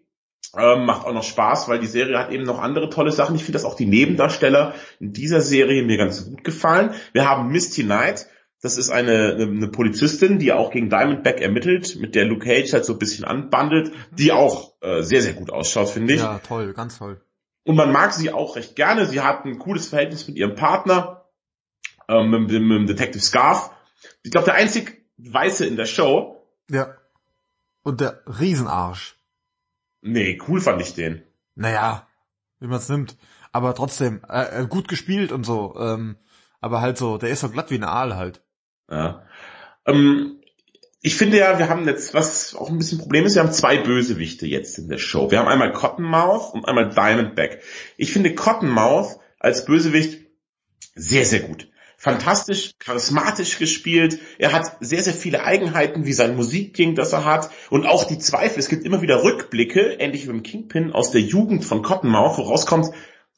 Ähm, macht auch noch Spaß, weil die Serie hat eben noch andere tolle Sachen. Ich finde, dass auch die Nebendarsteller in dieser Serie mir ganz gut gefallen. Wir haben Misty Knight. Das ist eine, eine, eine Polizistin, die auch gegen Diamondback ermittelt, mit der Luke Cage halt so ein bisschen anbandelt, die auch äh, sehr, sehr gut ausschaut, finde ich. Ja, toll, ganz toll. Und man mag sie auch recht gerne. Sie hat ein cooles Verhältnis mit ihrem Partner, ähm, mit, dem- mit dem Detective Scarf. Ich glaube, der einzig Weiße in der Show. Ja. Und der Riesenarsch. Nee, cool fand ich den. Naja, wie man es nimmt. Aber trotzdem, äh, äh, gut gespielt und so. Ähm, aber halt so, der ist so glatt wie ein Aal halt. Ja. Ähm, ich finde ja, wir haben jetzt, was auch ein bisschen Problem ist, wir haben zwei Bösewichte jetzt in der Show. Wir haben einmal Cottonmouth und einmal Diamondback. Ich finde Cottonmouth als Bösewicht sehr, sehr gut. Fantastisch, charismatisch gespielt. Er hat sehr, sehr viele Eigenheiten, wie sein Musikking, das er hat. Und auch die Zweifel. Es gibt immer wieder Rückblicke, ähnlich wie beim Kingpin, aus der Jugend von Cottonmouth, wo rauskommt,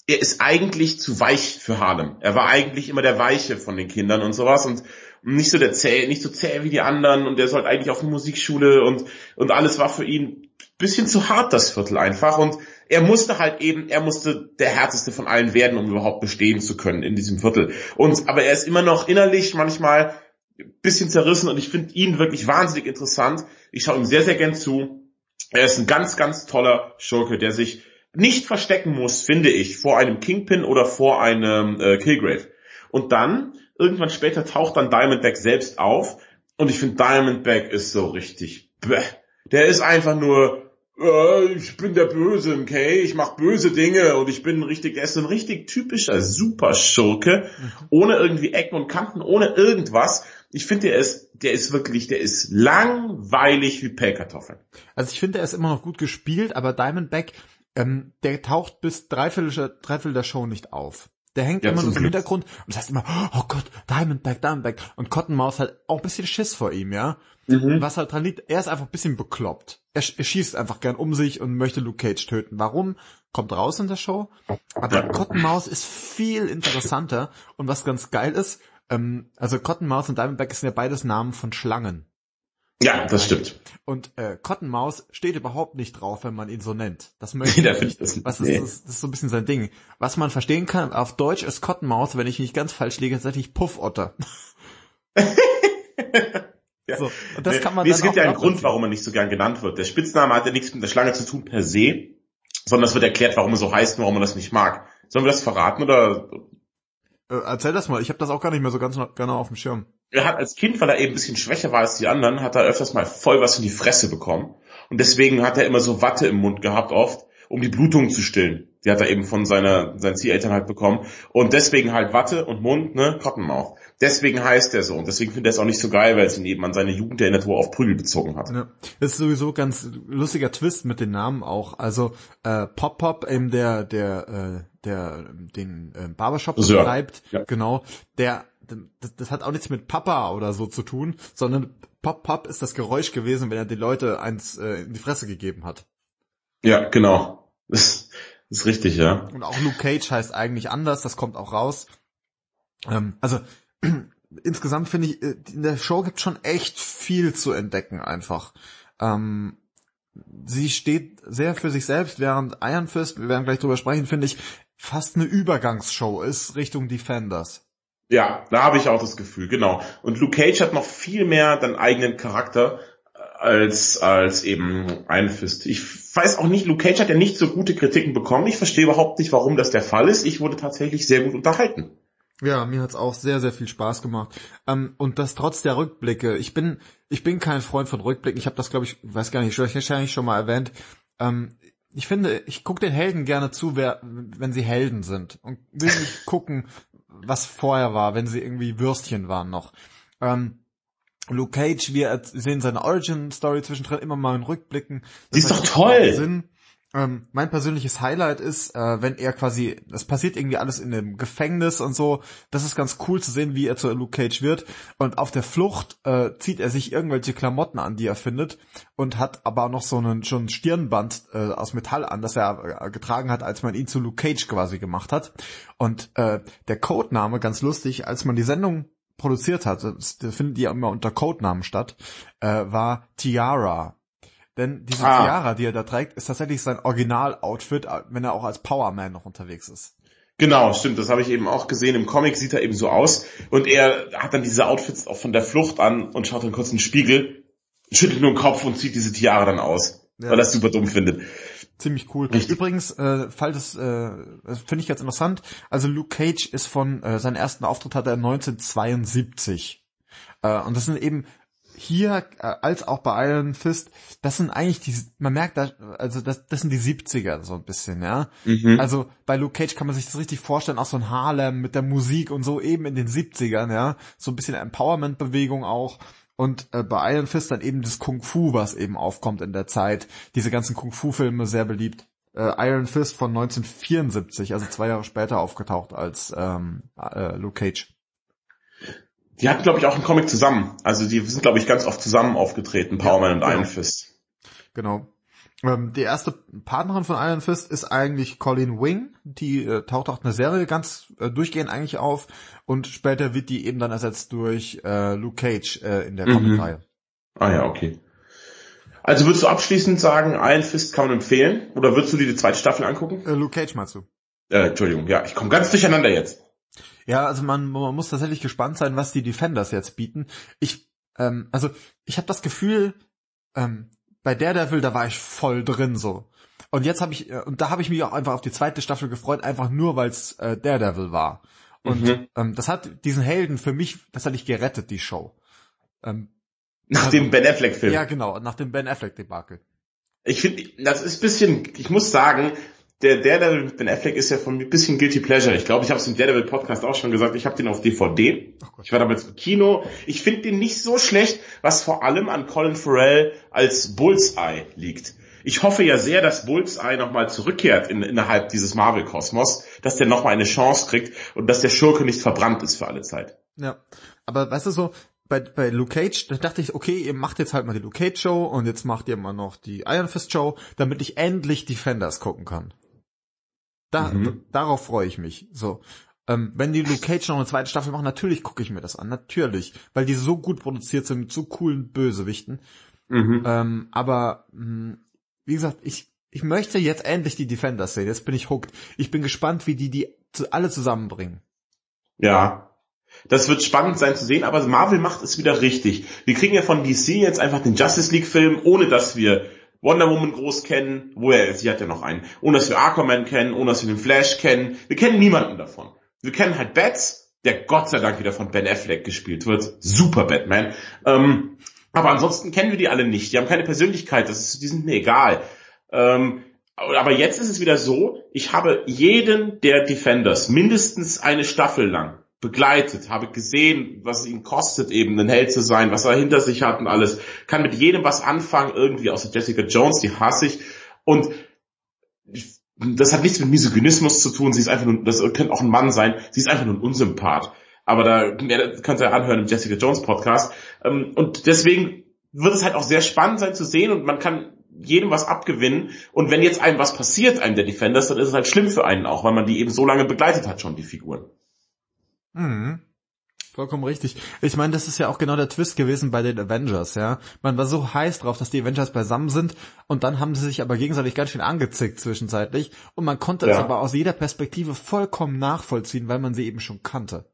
er ist eigentlich zu weich für Harlem. Er war eigentlich immer der Weiche von den Kindern und sowas und nicht so der zäh, nicht so zäh wie die anderen und der sollte eigentlich auf eine Musikschule und, und alles war für ihn bisschen zu hart, das Viertel einfach und er musste halt eben, er musste der härteste von allen werden, um überhaupt bestehen zu können in diesem Viertel. Und, aber er ist immer noch innerlich manchmal bisschen zerrissen und ich finde ihn wirklich wahnsinnig interessant. Ich schaue ihm sehr, sehr gern zu. Er ist ein ganz, ganz toller Schurke, der sich nicht verstecken muss, finde ich, vor einem Kingpin oder vor einem äh, Killgrave. Und dann, irgendwann später, taucht dann Diamondback selbst auf. Und ich finde, Diamondback ist so richtig, bäh. Der ist einfach nur, äh, ich bin der Böse, okay, ich mache böse Dinge und ich bin richtig, er ist ein richtig typischer Superschurke, ohne irgendwie Ecken und Kanten, ohne irgendwas. Ich finde, der ist, der ist wirklich, der ist langweilig wie Pellkartoffeln. Also ich finde, er ist immer noch gut gespielt, aber Diamondback, ähm, der taucht bis dreiviertel, dreiviertel der Show nicht auf. Der hängt Ja, immer nur im. Hintergrund und das heißt immer, oh Gott, Diamondback, Diamondback. Und Cottonmouth hat auch ein bisschen Schiss vor ihm, ja. Mhm. Was halt dran liegt, er ist einfach ein bisschen bekloppt. Er, er schießt einfach gern um sich und möchte Luke Cage töten. Warum? Kommt raus in der Show. Aber. Cottonmouth ist viel interessanter und was ganz geil ist, ähm, also Cottonmouth und Diamondback sind ja beides Namen von Schlangen. Ja, das stimmt. Und äh, Cottonmouth steht überhaupt nicht drauf, wenn man ihn so nennt. Das möchte finde ich nicht. das- Was ist, nee. das, das ist so ein bisschen sein Ding. Was man verstehen kann, auf Deutsch ist Cottonmouth, wenn ich nicht ganz falsch liege, tatsächlich Puffotter. Ja. So, und das Nee, kann man nee, dann es gibt ja einen Grund, warum er nicht so gern genannt wird. Der Spitzname hat ja nichts mit der Schlange zu tun per se, sondern es wird erklärt, warum er so heißt und warum er das nicht mag. Sollen wir das verraten oder? Äh, erzähl das mal, ich habe das auch gar nicht mehr so ganz genau auf dem Schirm. Er hat als Kind, weil er eben ein bisschen schwächer war als die anderen, hat er öfters mal voll was in die Fresse bekommen. Und deswegen hat er immer so Watte im Mund gehabt oft, um die Blutung zu stillen. Die hat er eben von seiner, seinen Zieheltern halt bekommen. Und deswegen halt Watte und Mund, ne, Cottonmouth. Deswegen heißt er so. Und deswegen findet er es auch nicht so geil, weil es ihn eben an seine Jugend erinnert, wo er auf Prügel bezogen hat. Ja. Das ist sowieso ganz lustiger Twist mit den Namen auch. Also äh, Pop Pop, eben der, der, äh, der den äh, Barbershop betreibt, Ja. genau, der das, das hat auch nichts mit Papa oder so zu tun, sondern Pop Pop ist das Geräusch gewesen, wenn er den Leute eins äh, in die Fresse gegeben hat. Ja, genau. Das ist richtig, ja. Und auch Luke Cage heißt eigentlich anders, das kommt auch raus. Ähm, also insgesamt finde ich, äh, in der Show gibt schon echt viel zu entdecken einfach. Ähm, sie steht sehr für sich selbst, während Iron Fist, wir werden gleich drüber sprechen, finde ich, fast eine Übergangsshow ist Richtung Defenders. Ja, da habe ich auch das Gefühl, genau. Und Luke Cage hat noch viel mehr den eigenen Charakter äh, als, als eben Iron Fist. Ich weiß auch nicht, Luke Cage hat ja nicht so gute Kritiken bekommen. Ich verstehe überhaupt nicht, warum das der Fall ist. Ich wurde tatsächlich sehr gut unterhalten. Ja, mir hat's auch sehr, sehr viel Spaß gemacht. Ähm, und das trotz der Rückblicke. Ich bin, ich bin kein Freund von Rückblicken. Ich habe das, glaube ich, weiß gar nicht, wahrscheinlich schon mal erwähnt. Ähm, ich finde, ich gucke den Helden gerne zu, wer, wenn sie Helden sind. Und will nicht gucken, was vorher war, wenn sie irgendwie Würstchen waren noch. Ähm, Luke Cage, wir sehen seine Origin-Story zwischendrin immer mal in Rückblicken. Die ist doch toll. Sinn. Ähm, mein persönliches Highlight ist, äh, wenn er quasi, das passiert irgendwie alles in dem Gefängnis und so. Das ist ganz cool zu sehen, wie er zu Luke Cage wird. Und auf der Flucht äh, zieht er sich irgendwelche Klamotten an, die er findet, und hat aber noch so einen schon ein Stirnband äh, aus Metall an, das er äh, getragen hat, als man ihn zu Luke Cage quasi gemacht hat. Und äh, der Codename, ganz lustig, als man die Sendung produziert hat, das, das finden die ja immer unter Codenamen statt, äh, war Tiara. Denn diese Ah. Tiara, die er da trägt, ist tatsächlich sein Original-Outfit, wenn er auch als Powerman noch unterwegs ist. Genau, stimmt. Das habe ich eben auch gesehen. Im Comic sieht er eben so aus. Und er hat dann diese Outfits auch von der Flucht an und schaut dann kurz in den Spiegel, schüttelt nur den Kopf und zieht diese Tiare dann aus. Ja. Weil er es super dumm findet. Ziemlich cool. Richtig. Übrigens, äh, falls es, äh, das finde ich ganz interessant, also Luke Cage ist von, äh, seinen ersten Auftritt hat er 1972. Äh, und das sind eben hier, äh, als auch bei Iron Fist, das sind eigentlich die, man merkt da, also das, das sind die 70er so ein bisschen, ja. Mhm. Also bei Luke Cage kann man sich das richtig vorstellen, auch so ein Harlem mit der Musik und so eben in den 70ern, ja. So ein bisschen Empowerment-Bewegung auch. Und äh, bei Iron Fist dann eben das Kung Fu, was eben aufkommt in der Zeit. Diese ganzen Kung Fu-Filme sehr beliebt. Äh, Iron Fist von 1974, also zwei Jahre später aufgetaucht als ähm, äh, Luke Cage. Die hatten, glaube ich, auch einen Comic zusammen. Also die sind, glaube ich, ganz oft zusammen aufgetreten, Powerman und genau. Iron Fist. Genau. Ähm, die erste Partnerin von Iron Fist ist eigentlich Colleen Wing. Die äh, taucht auch in der Serie ganz äh, durchgehend eigentlich auf. Und später wird die eben dann ersetzt durch äh, Luke Cage äh, in der Mhm. Comic-Reihe. Ah ja, okay. Also würdest du abschließend sagen, Iron Fist kann man empfehlen? Oder würdest du dir die zweite Staffel angucken? Äh, Luke Cage meinst du? Äh, Entschuldigung, ja, ich komme ganz durcheinander jetzt. Ja, also man, man muss tatsächlich gespannt sein, was die Defenders jetzt bieten. Ich, ähm, also ich habe das Gefühl, ähm, bei Daredevil, da war ich voll drin so. Und jetzt habe ich, äh, und da habe ich mich auch einfach auf die zweite Staffel gefreut, einfach nur weil es äh, Daredevil war. Und Mhm. ähm, das hat diesen Helden für mich, das hat ich gerettet, die Show. Ähm, Nach Also- dem Ben Affleck Film. ja, genau, nach dem Ben Affleck Debakel. Ich finde, das ist bisschen, ich muss sagen, der Daredevil mit Ben Affleck ist ja von mir ein bisschen Guilty Pleasure. Ich glaube, ich habe es im Daredevil Podcast auch schon gesagt, ich habe den auf DVD. Ich war damals im Kino. Ich finde den nicht so schlecht, was vor allem an Colin Farrell als Bullseye liegt. Ich hoffe ja sehr, dass Bullseye nochmal zurückkehrt in, innerhalb dieses Marvel-Kosmos, dass der nochmal eine Chance kriegt und dass der Schurke nicht verbrannt ist für alle Zeit. Ja, aber weißt du so, bei, bei Luke Cage, da dachte ich, okay, ihr macht jetzt halt mal die Luke Cage Show und jetzt macht ihr mal noch die Iron Fist Show, damit ich endlich Defenders gucken kann. Da, mhm. darauf freue ich mich. So. Ähm, wenn die Luke Cage noch eine zweite Staffel machen, natürlich gucke ich mir das an, natürlich, weil die so gut produziert sind mit so coolen Bösewichten. Mhm. Ähm, aber mh, hm, wie gesagt, ich ich möchte jetzt endlich die Defenders sehen. Jetzt bin ich hooked. Ich bin gespannt, wie die die zu, alle zusammenbringen. Ja, das wird spannend sein zu sehen, aber Marvel macht es wieder richtig. Wir kriegen ja von DC jetzt einfach den Justice League Film, ohne dass wir Wonder Woman groß kennen, wo er, sie hat ja noch einen, ohne dass wir Aquaman kennen, ohne dass wir den Flash kennen. Wir kennen niemanden davon. Wir kennen halt Bats, der Gott sei Dank wieder von Ben Affleck gespielt wird. Super Batman. Ähm, aber ansonsten kennen wir die alle nicht. Die haben keine Persönlichkeit. Das ist, die sind mir egal. Ähm, aber jetzt ist es wieder so, ich habe jeden der Defenders mindestens eine Staffel lang begleitet, habe gesehen, was es ihm kostet, eben ein Held zu sein, was er hinter sich hat und alles, kann mit jedem was anfangen, irgendwie, außer Jessica Jones, die hasse ich. Und das hat nichts mit Misogynismus zu tun, sie ist einfach nur, das könnte auch ein Mann sein, sie ist einfach nur ein Unsympath. Aber da könnt ihr anhören im Jessica Jones Podcast. Ähm, und deswegen wird es halt auch sehr spannend sein zu sehen und man kann jedem was abgewinnen. Und wenn jetzt einem was passiert, einem der Defenders, dann ist es halt schlimm für einen auch, weil man die eben so lange begleitet hat schon, die Figuren. Mhm. Vollkommen richtig. Ich meine, das ist ja auch genau der Twist gewesen bei den Avengers, ja. Man war so heiß drauf, dass die Avengers beisammen sind und dann haben sie sich aber gegenseitig ganz schön angezickt zwischenzeitlich und man konnte ja. es aber aus jeder Perspektive vollkommen nachvollziehen, weil man sie eben schon kannte.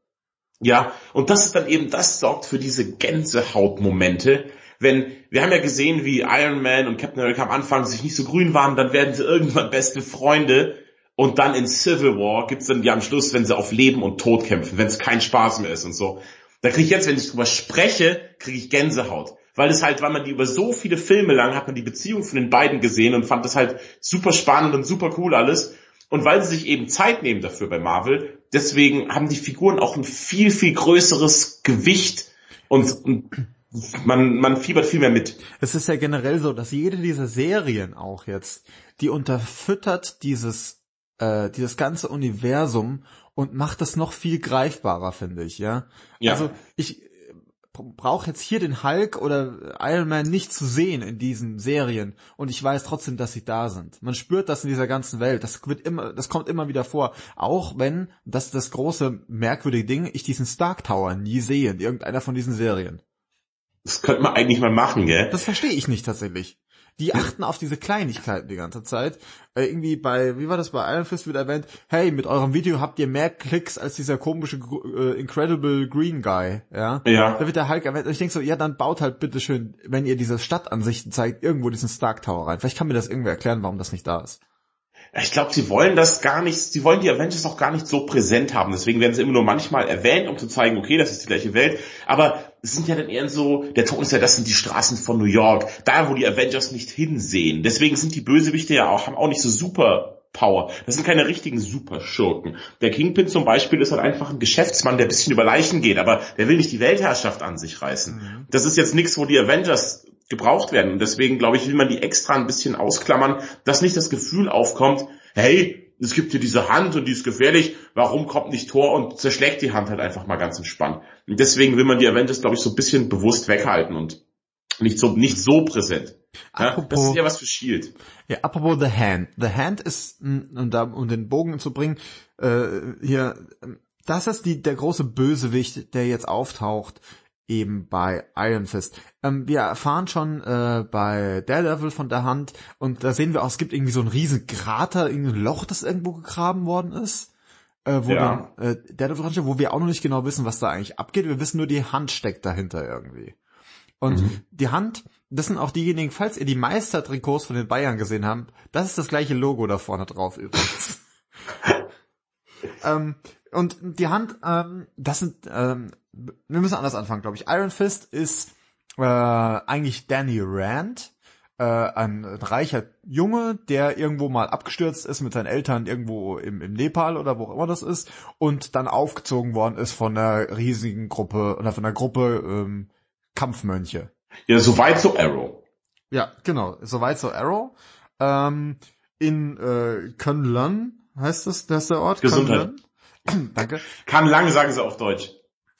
Ja, und das ist dann eben, das sorgt für diese Gänsehautmomente, wenn, wir haben ja gesehen, wie Iron Man und Captain America am Anfang sich nicht so grün waren, dann werden sie irgendwann beste Freunde und dann in Civil War gibt's dann ja am Schluss, wenn sie auf Leben und Tod kämpfen, wenn es kein Spaß mehr ist und so. Da kriege ich jetzt, wenn ich drüber spreche, kriege ich Gänsehaut. Weil es halt, weil man die über so viele Filme lang hat man die Beziehung von den beiden gesehen und fand das halt super spannend und super cool alles. Und weil sie sich eben Zeit nehmen dafür bei Marvel, deswegen haben die Figuren auch ein viel, viel größeres Gewicht und, und man, man fiebert viel mehr mit. Es ist ja generell so, dass jede dieser Serien auch jetzt, die unterfüttert dieses äh, dieses ganze Universum und macht das noch viel greifbarer, finde ich, ja? ja. Also ich äh, brauche jetzt hier den Hulk oder Iron Man nicht zu sehen in diesen Serien und ich weiß trotzdem, dass sie da sind. Man spürt das in dieser ganzen Welt. Das wird immer, das kommt immer wieder vor. Auch wenn, das ist das große merkwürdige Ding, ich diesen Stark Tower nie sehe in irgendeiner von diesen Serien. Das könnte man eigentlich mal machen, gell? Das verstehe ich nicht tatsächlich. Die achten auf diese Kleinigkeiten die ganze Zeit. Äh, irgendwie bei, wie war das bei Iron Fist wird erwähnt, hey, mit eurem Video habt ihr mehr Klicks als dieser komische äh, Incredible Green Guy, ja? Ja. Da wird der Hulk erwähnt. Und ich denke so, ja, dann baut halt bitte schön, wenn ihr diese Stadtansichten zeigt, irgendwo diesen Stark Tower rein. Vielleicht kann mir das irgendwer erklären, warum das nicht da ist. Ich glaube, sie wollen das gar nicht, sie wollen die Avengers auch gar nicht so präsent haben. Deswegen werden sie immer nur manchmal erwähnt, um zu zeigen, okay, das ist die gleiche Welt. Aber es sind ja dann eher so, der Ton ist ja, das sind die Straßen von New York, da wo die Avengers nicht hinsehen. Deswegen sind die Bösewichte ja auch, haben auch nicht so super Power. Das sind keine richtigen Superschurken. Der Kingpin zum Beispiel ist halt einfach ein Geschäftsmann, der ein bisschen über Leichen geht, aber der will nicht die Weltherrschaft an sich reißen. Mhm. Das ist jetzt nichts, wo die Avengers gebraucht werden. Und deswegen, glaube ich, will man die extra ein bisschen ausklammern, dass nicht das Gefühl aufkommt, hey, es gibt hier diese Hand und die ist gefährlich, warum kommt nicht Tor und zerschlägt die Hand halt einfach mal ganz entspannt. Und deswegen will man die Avengers, glaube ich, so ein bisschen bewusst weghalten und nicht so, nicht so präsent. Ja, apropos, das ist ja was für Shield. Ja, apropos The Hand. The Hand ist, um, da, um den Bogen zu bringen, äh, hier, das ist die, der große Bösewicht, der jetzt auftaucht eben bei Iron Fist. Ähm, wir erfahren schon äh, bei Daredevil von der Hand und da sehen wir auch, es gibt irgendwie so ein riesen Krater, irgendein Loch, das irgendwo gegraben worden ist. Äh, wo ja. dann, äh, Daredevil, wo wir auch noch nicht genau wissen, was da eigentlich abgeht. Wir wissen nur, die Hand steckt dahinter irgendwie. Und mhm. die Hand, das sind auch diejenigen, falls ihr die Meistertrikots von den Bayern gesehen habt, das ist das gleiche Logo da vorne drauf übrigens. ähm, und die Hand, ähm, das sind, ähm, wir müssen anders anfangen, glaube ich. Iron Fist ist äh, eigentlich Danny Rand, äh, ein, ein reicher Junge, der irgendwo mal abgestürzt ist mit seinen Eltern irgendwo im, im Nepal oder wo auch immer das ist und dann aufgezogen worden ist von einer riesigen Gruppe oder von einer Gruppe ähm, Kampfmönche. Ja, soweit so Arrow. Ja, genau, soweit so Arrow. ähm, in äh, Kunlun heißt das, das ist der Ort? Gesundheit. Danke. Kann lang, sagen sie auf Deutsch.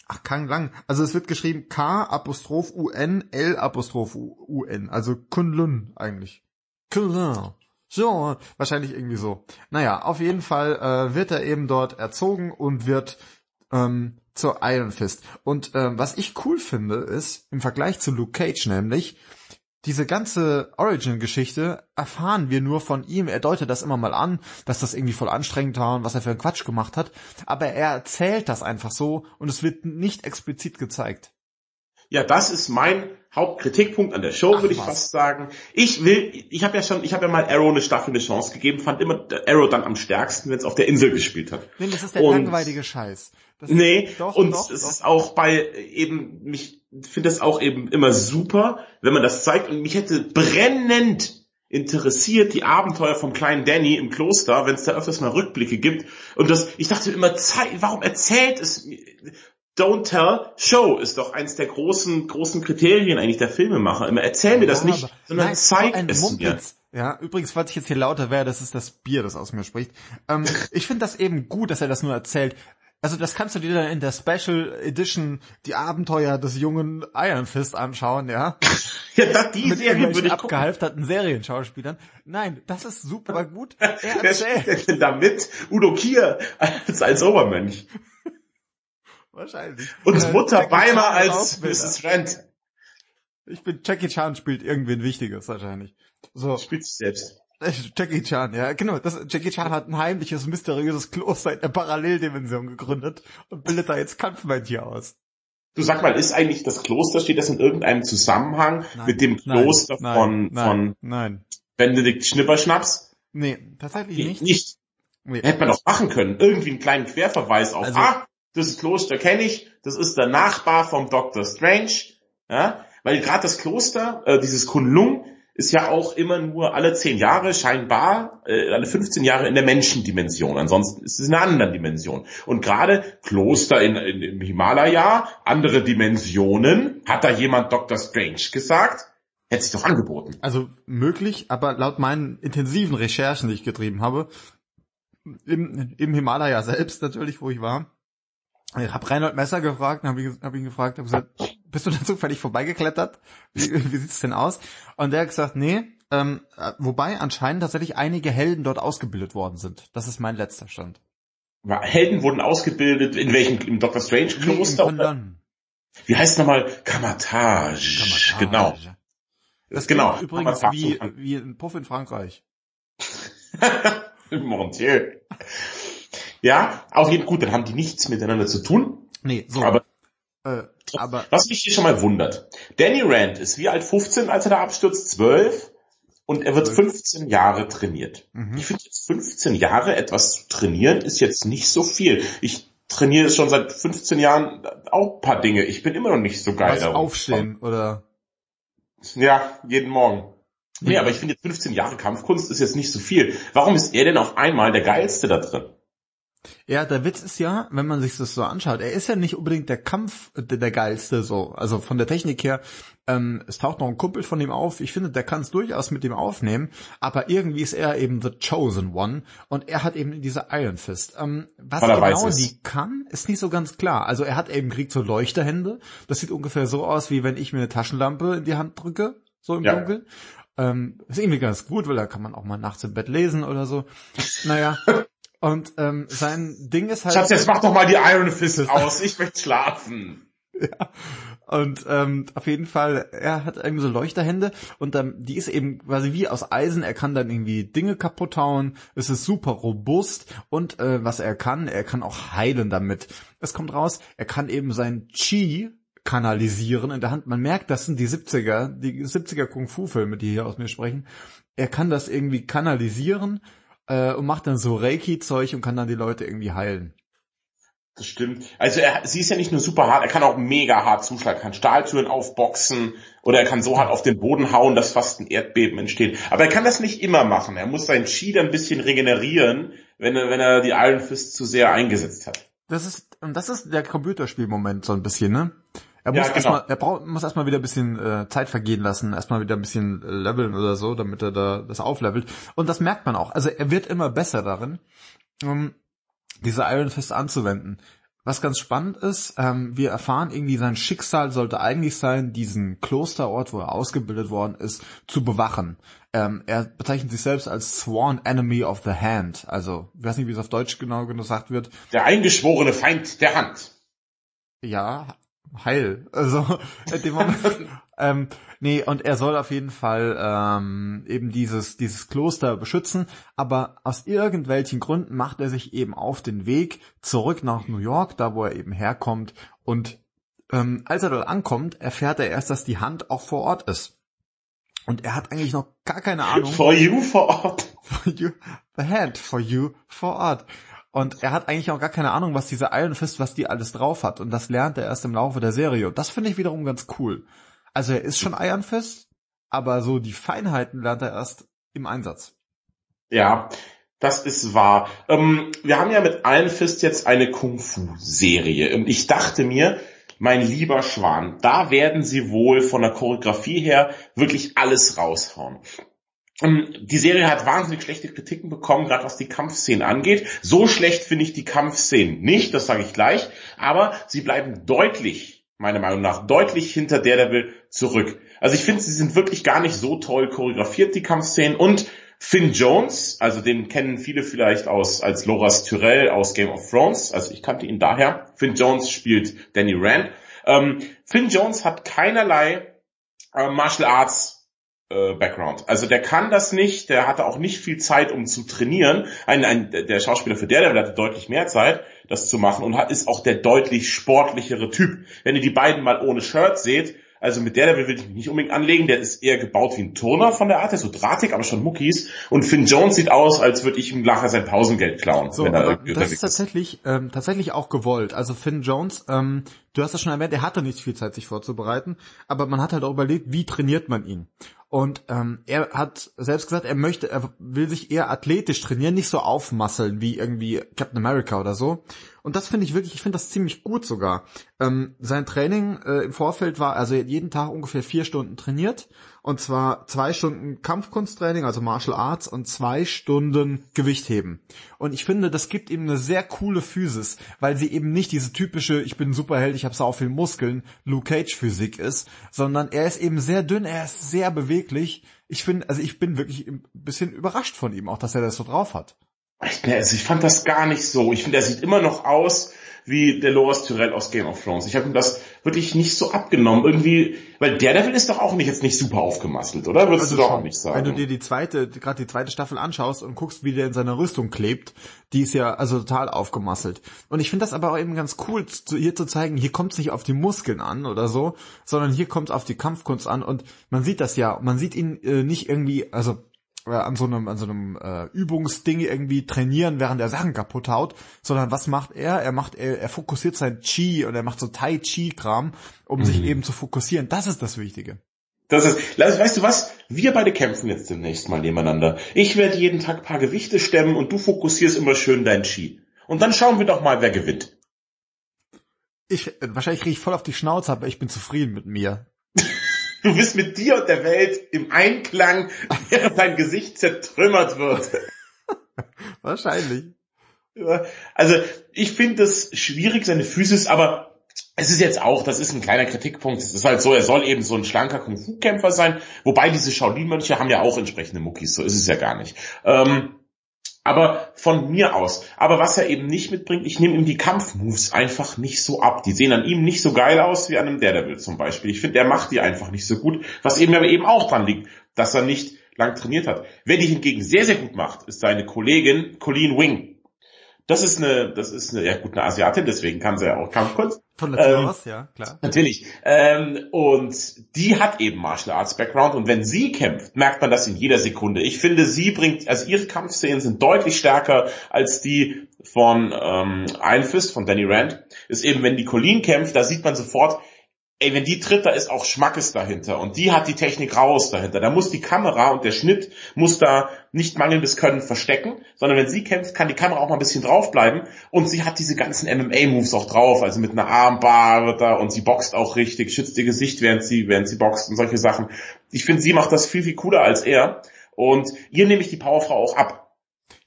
Ach, Kang Lang. Also es wird geschrieben K Apostroph UN L Apostroph UN. Also Kunlun eigentlich. Kunlun. So, wahrscheinlich irgendwie so. Naja, auf jeden Fall äh, wird er eben dort erzogen und wird ähm, zur Iron Fist. Und ähm, was ich cool finde, ist, im Vergleich zu Luke Cage nämlich, diese ganze Origin-Geschichte erfahren wir nur von ihm. Er deutet das immer mal an, dass das irgendwie voll anstrengend war und was er für einen Quatsch gemacht hat. Aber er erzählt das einfach so und es wird nicht explizit gezeigt. Ja, das ist mein Hauptkritikpunkt an der Show, Ach, würde ich was. fast sagen. Ich will, ich habe ja schon, ich habe ja mal Arrow eine Staffel eine Chance gegeben, fand immer Arrow dann am stärksten, wenn es auf der Insel gespielt hat. Nee, das ist der Und- langweilige Scheiß. Das Nee, doch, und doch, es doch. ist auch bei eben, mich finde das auch eben immer super, wenn man das zeigt und mich hätte brennend interessiert die Abenteuer vom kleinen Danny im Kloster, wenn es da öfters mal Rückblicke gibt und das, ich dachte immer, warum erzählt es mir? Don't tell, show ist doch eins der großen, großen Kriterien eigentlich der Filmemacher. Immer erzähl mir das Ja, nicht, aber- sondern Nein, zeig so es mir. Mumpitz. Ja, übrigens, falls ich jetzt hier lauter wäre, das ist das Bier, das aus mir spricht. Ähm, ich finde das eben gut, dass er das nur erzählt. Also das kannst du dir dann in der Special Edition die Abenteuer des jungen Iron Fist anschauen, ja? Ja, das, die Mit Serie würde ich abgehalfterten Serienschauspielern. Nein, das ist super gut. Er erzählt. denn da mit? Udo Kier als, als Obermönch. Wahrscheinlich. Und Äh, Mutter Beimer als. Mrs. Rent. Ich bin Jackie Chan spielt irgendwen Wichtiges wahrscheinlich. So. Spielt sich selbst. Jackie Chan, ja, genau. Das, Jackie Chan hat ein heimliches, mysteriöses Kloster in der Paralleldimension gegründet und bildet da jetzt Kampfmönche aus. Du sag mal, ist eigentlich das Kloster, steht das in irgendeinem Zusammenhang Nein, mit dem Kloster nein, von, nein, von Nein. Benedikt Schnipperschnaps? Nee, tatsächlich nicht. Nicht. Nee. Hätte man doch machen können. Irgendwie einen kleinen Querverweis auf, Also- ah, das Kloster kenne ich, das ist der Nachbar vom Dr. Strange. Ja, weil gerade das Kloster, äh, dieses Kunlun, ist ja auch immer nur alle zehn Jahre scheinbar, äh, alle 15 Jahre in der Menschendimension. Ansonsten ist es in einer anderen Dimension. Und gerade Kloster in, in, im Himalaya, andere Dimensionen, hat da jemand Dr. Strange gesagt, hätte sich doch angeboten. Also möglich, aber laut meinen intensiven Recherchen, die ich getrieben habe, im, im Himalaya selbst natürlich, wo ich war, ich habe Reinhold Messer gefragt, habe ich, hab ihn gefragt, habe gesagt, bist du da zufällig vorbeigeklettert? Wie, wie sieht's denn aus? Und der hat gesagt, nee, ähm, äh, wobei anscheinend tatsächlich einige Helden dort ausgebildet worden sind. Das ist mein letzter Stand. Helden wurden ausgebildet, in welchem, im Dr. Strange Nee, in Kloster? Kunlun. Wie heißt nochmal? Kamatage. Kamatage. Genau. Das genau. übrigens Kamatage. wie, wie ein Puff in Frankreich. Mon Dieu. Ja, auf jeden Fall gut, dann haben die nichts miteinander zu tun. Nee, so. Aber äh, aber was mich hier schon mal wundert. Danny Rand ist wie alt 15, als er da abstürzt? 12? Und er wird 15 Jahre trainiert. Mhm. Ich finde jetzt 15 Jahre etwas zu trainieren ist jetzt nicht so viel. Ich trainiere schon seit 15 Jahren auch ein paar Dinge. Ich bin immer noch nicht so geil was darum. aufstehen oder Ja, jeden Morgen. Nee, Ja. aber ich finde jetzt 15 Jahre Kampfkunst ist jetzt nicht so viel. Warum ist er denn auf einmal der Geilste da drin? Ja, der Witz ist ja, wenn man sich das so anschaut, er ist ja nicht unbedingt der Kampf der, der geilste so, also von der Technik her. Ähm, es taucht noch ein Kumpel von ihm auf. Ich finde, der kann es durchaus mit ihm aufnehmen, aber irgendwie ist er eben the chosen one und er hat eben diese Iron Fist. Ähm, was Weil er genau die kann, ist nicht so ganz klar. Also er hat eben kriegt so Leuchterhände. Das sieht ungefähr so aus, wie wenn ich mir eine Taschenlampe in die Hand drücke, so im Ja. Dunkeln. Ähm, ist irgendwie ganz gut, weil da kann man auch mal nachts im Bett lesen oder so. Naja. Und ähm, sein Ding ist halt. Schatz, jetzt mach doch mal die Iron Fist aus. Ich möchte schlafen. Und ähm, auf jeden Fall, er hat irgendwie so Leuchterhände und ähm, die ist eben quasi wie aus Eisen. Er kann dann irgendwie Dinge kaputt hauen. Es ist super robust und äh, was er kann, er kann auch heilen damit. Es kommt raus, er kann eben sein Chi kanalisieren in der Hand. Man merkt, das sind die 70er, die 70er Kung-Fu-Filme, die hier aus mir sprechen. Er kann das irgendwie kanalisieren äh, und macht dann so Reiki-Zeug und kann dann die Leute irgendwie heilen. Das stimmt. Also er, sie ist ja nicht nur super hart, er kann auch mega hart zuschlagen, kann Stahltüren aufboxen oder er kann so hart auf den Boden hauen, dass fast ein Erdbeben entsteht. Aber er kann das nicht immer machen. Er muss sein Chi dann ein bisschen regenerieren, wenn er, wenn er die Iron Fist zu sehr eingesetzt hat. Das ist, und das ist der Computerspielmoment so ein bisschen, ne? Er muss ja, genau. erstmal, er braucht, muss erstmal wieder ein bisschen äh, Zeit vergehen lassen, erstmal wieder ein bisschen äh, leveln oder so, damit er da das auflevelt. Und das merkt man auch. Also er wird immer besser darin, um diese Iron Fist anzuwenden. Was ganz spannend ist, ähm, wir erfahren irgendwie, sein Schicksal sollte eigentlich sein, diesen Klosterort, wo er ausgebildet worden ist, zu bewachen. Ähm, er bezeichnet sich selbst als Sworn Enemy of the Hand. Also, ich weiß nicht, wie es auf Deutsch genau gesagt wird. Der eingeschworene Feind der Hand. Ja, heil. Also, in dem Moment, ähm, nee, und er soll auf jeden Fall ähm, eben dieses, dieses Kloster beschützen, aber aus irgendwelchen Gründen macht er sich eben auf den Weg zurück nach New York, da wo er eben herkommt, und ähm, als er dort ankommt, erfährt er erst, dass die Hand auch vor Ort ist. Und er hat eigentlich noch gar keine Ahnung. For you vor Ort. For you, the hand for you vor Ort. Und er hat eigentlich auch gar keine Ahnung, was diese Iron Fist, was die alles drauf hat. Und das lernt er erst im Laufe der Serie. Und das finde ich wiederum ganz cool. Also er ist schon Iron Fist, aber so die Feinheiten lernt er erst im Einsatz. Ja, das ist wahr. Ähm, wir haben ja mit Iron Fist jetzt eine Kung-Fu-Serie. Und ich dachte mir, mein lieber Schwan, da werden sie wohl von der Choreografie her wirklich alles raushauen. Ähm, die Serie hat wahnsinnig schlechte Kritiken bekommen, gerade was die Kampfszenen angeht. So schlecht finde ich die Kampfszenen nicht, das sage ich gleich, aber sie bleiben deutlich, meiner Meinung nach, deutlich hinter Daredevil zurück. Also ich finde, sie sind wirklich gar nicht so toll choreografiert, die Kampfszenen. Und Finn Jones, also den kennen viele vielleicht aus als Loras Tyrell aus Game of Thrones, also ich kannte ihn daher. Finn Jones spielt Danny Rand. Ähm, Finn Jones hat keinerlei äh, Martial Arts äh, Background. Also der kann das nicht, der hatte auch nicht viel Zeit, um zu trainieren. Ein, ein, der Schauspieler für Daredevil hatte deutlich mehr Zeit, das zu machen und hat, ist auch der deutlich sportlichere Typ. Wenn ihr die beiden mal ohne Shirt seht, also mit der will ich mich nicht unbedingt anlegen. Der ist eher gebaut wie ein Turner von der Art. Der ist so drahtig, aber schon Muckis. Und Finn Jones sieht aus, als würde ich ihm nachher sein Pausengeld klauen. So, wenn er das ist tatsächlich, ähm, tatsächlich auch gewollt. Also Finn Jones, ähm, du hast das schon erwähnt, er hatte nicht viel Zeit, sich vorzubereiten. Aber man hat halt auch überlegt, wie trainiert man ihn. Und ähm, er hat selbst gesagt, er möchte, er will sich eher athletisch trainieren, nicht so aufmasseln wie irgendwie Captain America oder so. Und das finde ich wirklich, ich finde das ziemlich gut sogar. Ähm, sein Training äh, im Vorfeld war, also jeden Tag ungefähr vier Stunden trainiert. Und zwar zwei Stunden Kampfkunsttraining, also Martial Arts, und zwei Stunden Gewichtheben. Und ich finde, das gibt ihm eine sehr coole Physis, weil sie eben nicht diese typische, ich bin Superheld, ich habe so viel Muskeln, Luke Cage Physik ist, sondern er ist eben sehr dünn, er ist sehr beweglich. Ich finde, also ich bin wirklich ein bisschen überrascht von ihm, auch dass er das so drauf hat. Also ich fand das gar nicht so. Ich finde, er sieht immer noch aus wie der Loras Tyrell aus Game of Thrones. Ich habe ihm das wirklich nicht so abgenommen. Irgendwie, weil der Devil ist doch auch nicht jetzt nicht super aufgemasselt, oder? Würdest also du doch auch nicht sagen. Wenn du dir die zweite, gerade die zweite Staffel anschaust und guckst, wie der in seiner Rüstung klebt, die ist ja also total aufgemasselt. Und ich finde das aber auch eben ganz cool, hier zu zeigen, hier kommt es nicht auf die Muskeln an oder so, sondern hier kommt es auf die Kampfkunst an und man sieht das ja. Man sieht ihn äh, nicht irgendwie, also äh, an so einem, an so einem äh, Übungsding irgendwie trainieren, während er Sachen kaputt haut, sondern was macht er? Er macht, er, er fokussiert sein Chi und er macht so Tai Chi Kram, um mhm. sich eben zu fokussieren. Das ist das Wichtige. Das ist, weißt du was? Wir beide kämpfen jetzt demnächst mal nebeneinander. Ich werde jeden Tag paar Gewichte stemmen und du fokussierst immer schön dein Chi. Und dann schauen wir doch mal, wer gewinnt. Ich, wahrscheinlich kriege ich voll auf die Schnauze, aber ich bin zufrieden mit mir. Du bist mit dir und der Welt im Einklang, während dein Gesicht zertrümmert wird. Wahrscheinlich. Also ich finde es schwierig, seine Physis, aber es ist jetzt auch, das ist ein kleiner Kritikpunkt. Es ist halt so, er soll eben so ein schlanker Kung-Fu-Kämpfer sein, wobei diese Shaolin-Mönche haben ja auch entsprechende Muckis, so ist es ja gar nicht. Ähm, aber von mir aus. Aber was er eben nicht mitbringt, ich nehme ihm die Kampfmoves einfach nicht so ab. Die sehen an ihm nicht so geil aus wie an einem Daredevil zum Beispiel. Ich finde, er macht die einfach nicht so gut, was eben aber eben auch dran liegt, dass er nicht lang trainiert hat. Wer die hingegen sehr, sehr gut macht, ist seine Kollegin Colleen Wing. Das ist eine, das ist eine, ja gut, eine Asiatin, deswegen kann sie ja auch Kampfkunst. Von der ähm, aus, ja, klar. Natürlich. Ähm, und die hat eben Martial Arts Background und wenn sie kämpft, merkt man das in jeder Sekunde. Ich finde, sie bringt, also ihre Kampfszenen sind deutlich stärker als die von ähm, Iron Fist, von Danny Rand. Ist eben, wenn die Colleen kämpft, da sieht man sofort, ey, wenn die tritt, da ist auch Schmackes dahinter und die hat die Technik raus dahinter. Da muss die Kamera und der Schnitt muss da nicht mangelndes Können verstecken, sondern wenn sie kämpft, kann die Kamera auch mal ein bisschen draufbleiben und sie hat diese ganzen MMA-Moves auch drauf, also mit einer Armbar da und sie boxt auch richtig, schützt ihr Gesicht, während sie, während sie boxt und solche Sachen. Ich finde, sie macht das viel, viel cooler als er und ihr nehme ich die Powerfrau auch ab.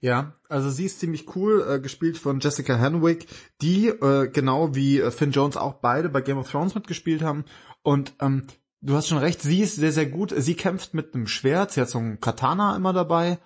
Ja, also sie ist ziemlich cool, äh, gespielt von Jessica Henwick, die äh, genau wie äh, Finn Jones auch beide bei Game of Thrones mitgespielt haben. Und ähm, du hast schon recht, sie ist sehr, sehr gut. Sie kämpft mit einem Schwert, sie hat so ein Katana immer dabei.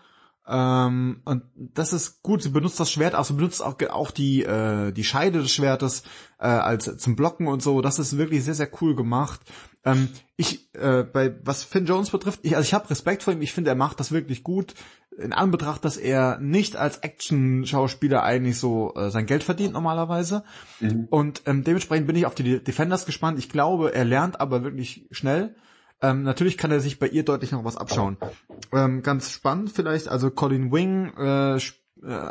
Ähm, und das ist gut, sie benutzt das Schwert auch, sie benutzt auch, auch die, äh, die Scheide des Schwertes äh, als zum Blocken und so. Das ist wirklich sehr, sehr cool gemacht. Ähm, ich, äh, bei was Finn Jones betrifft, ich, also ich habe Respekt vor ihm, ich finde, er macht das wirklich gut in Anbetracht, dass er nicht als Action-Schauspieler eigentlich so äh, sein Geld verdient normalerweise. Mhm. Und ähm, dementsprechend bin ich auf die Defenders gespannt. Ich glaube, er lernt aber wirklich schnell. Ähm, natürlich kann er sich bei ihr deutlich noch was abschauen. Ähm, ganz spannend vielleicht, also Colin Wing äh, äh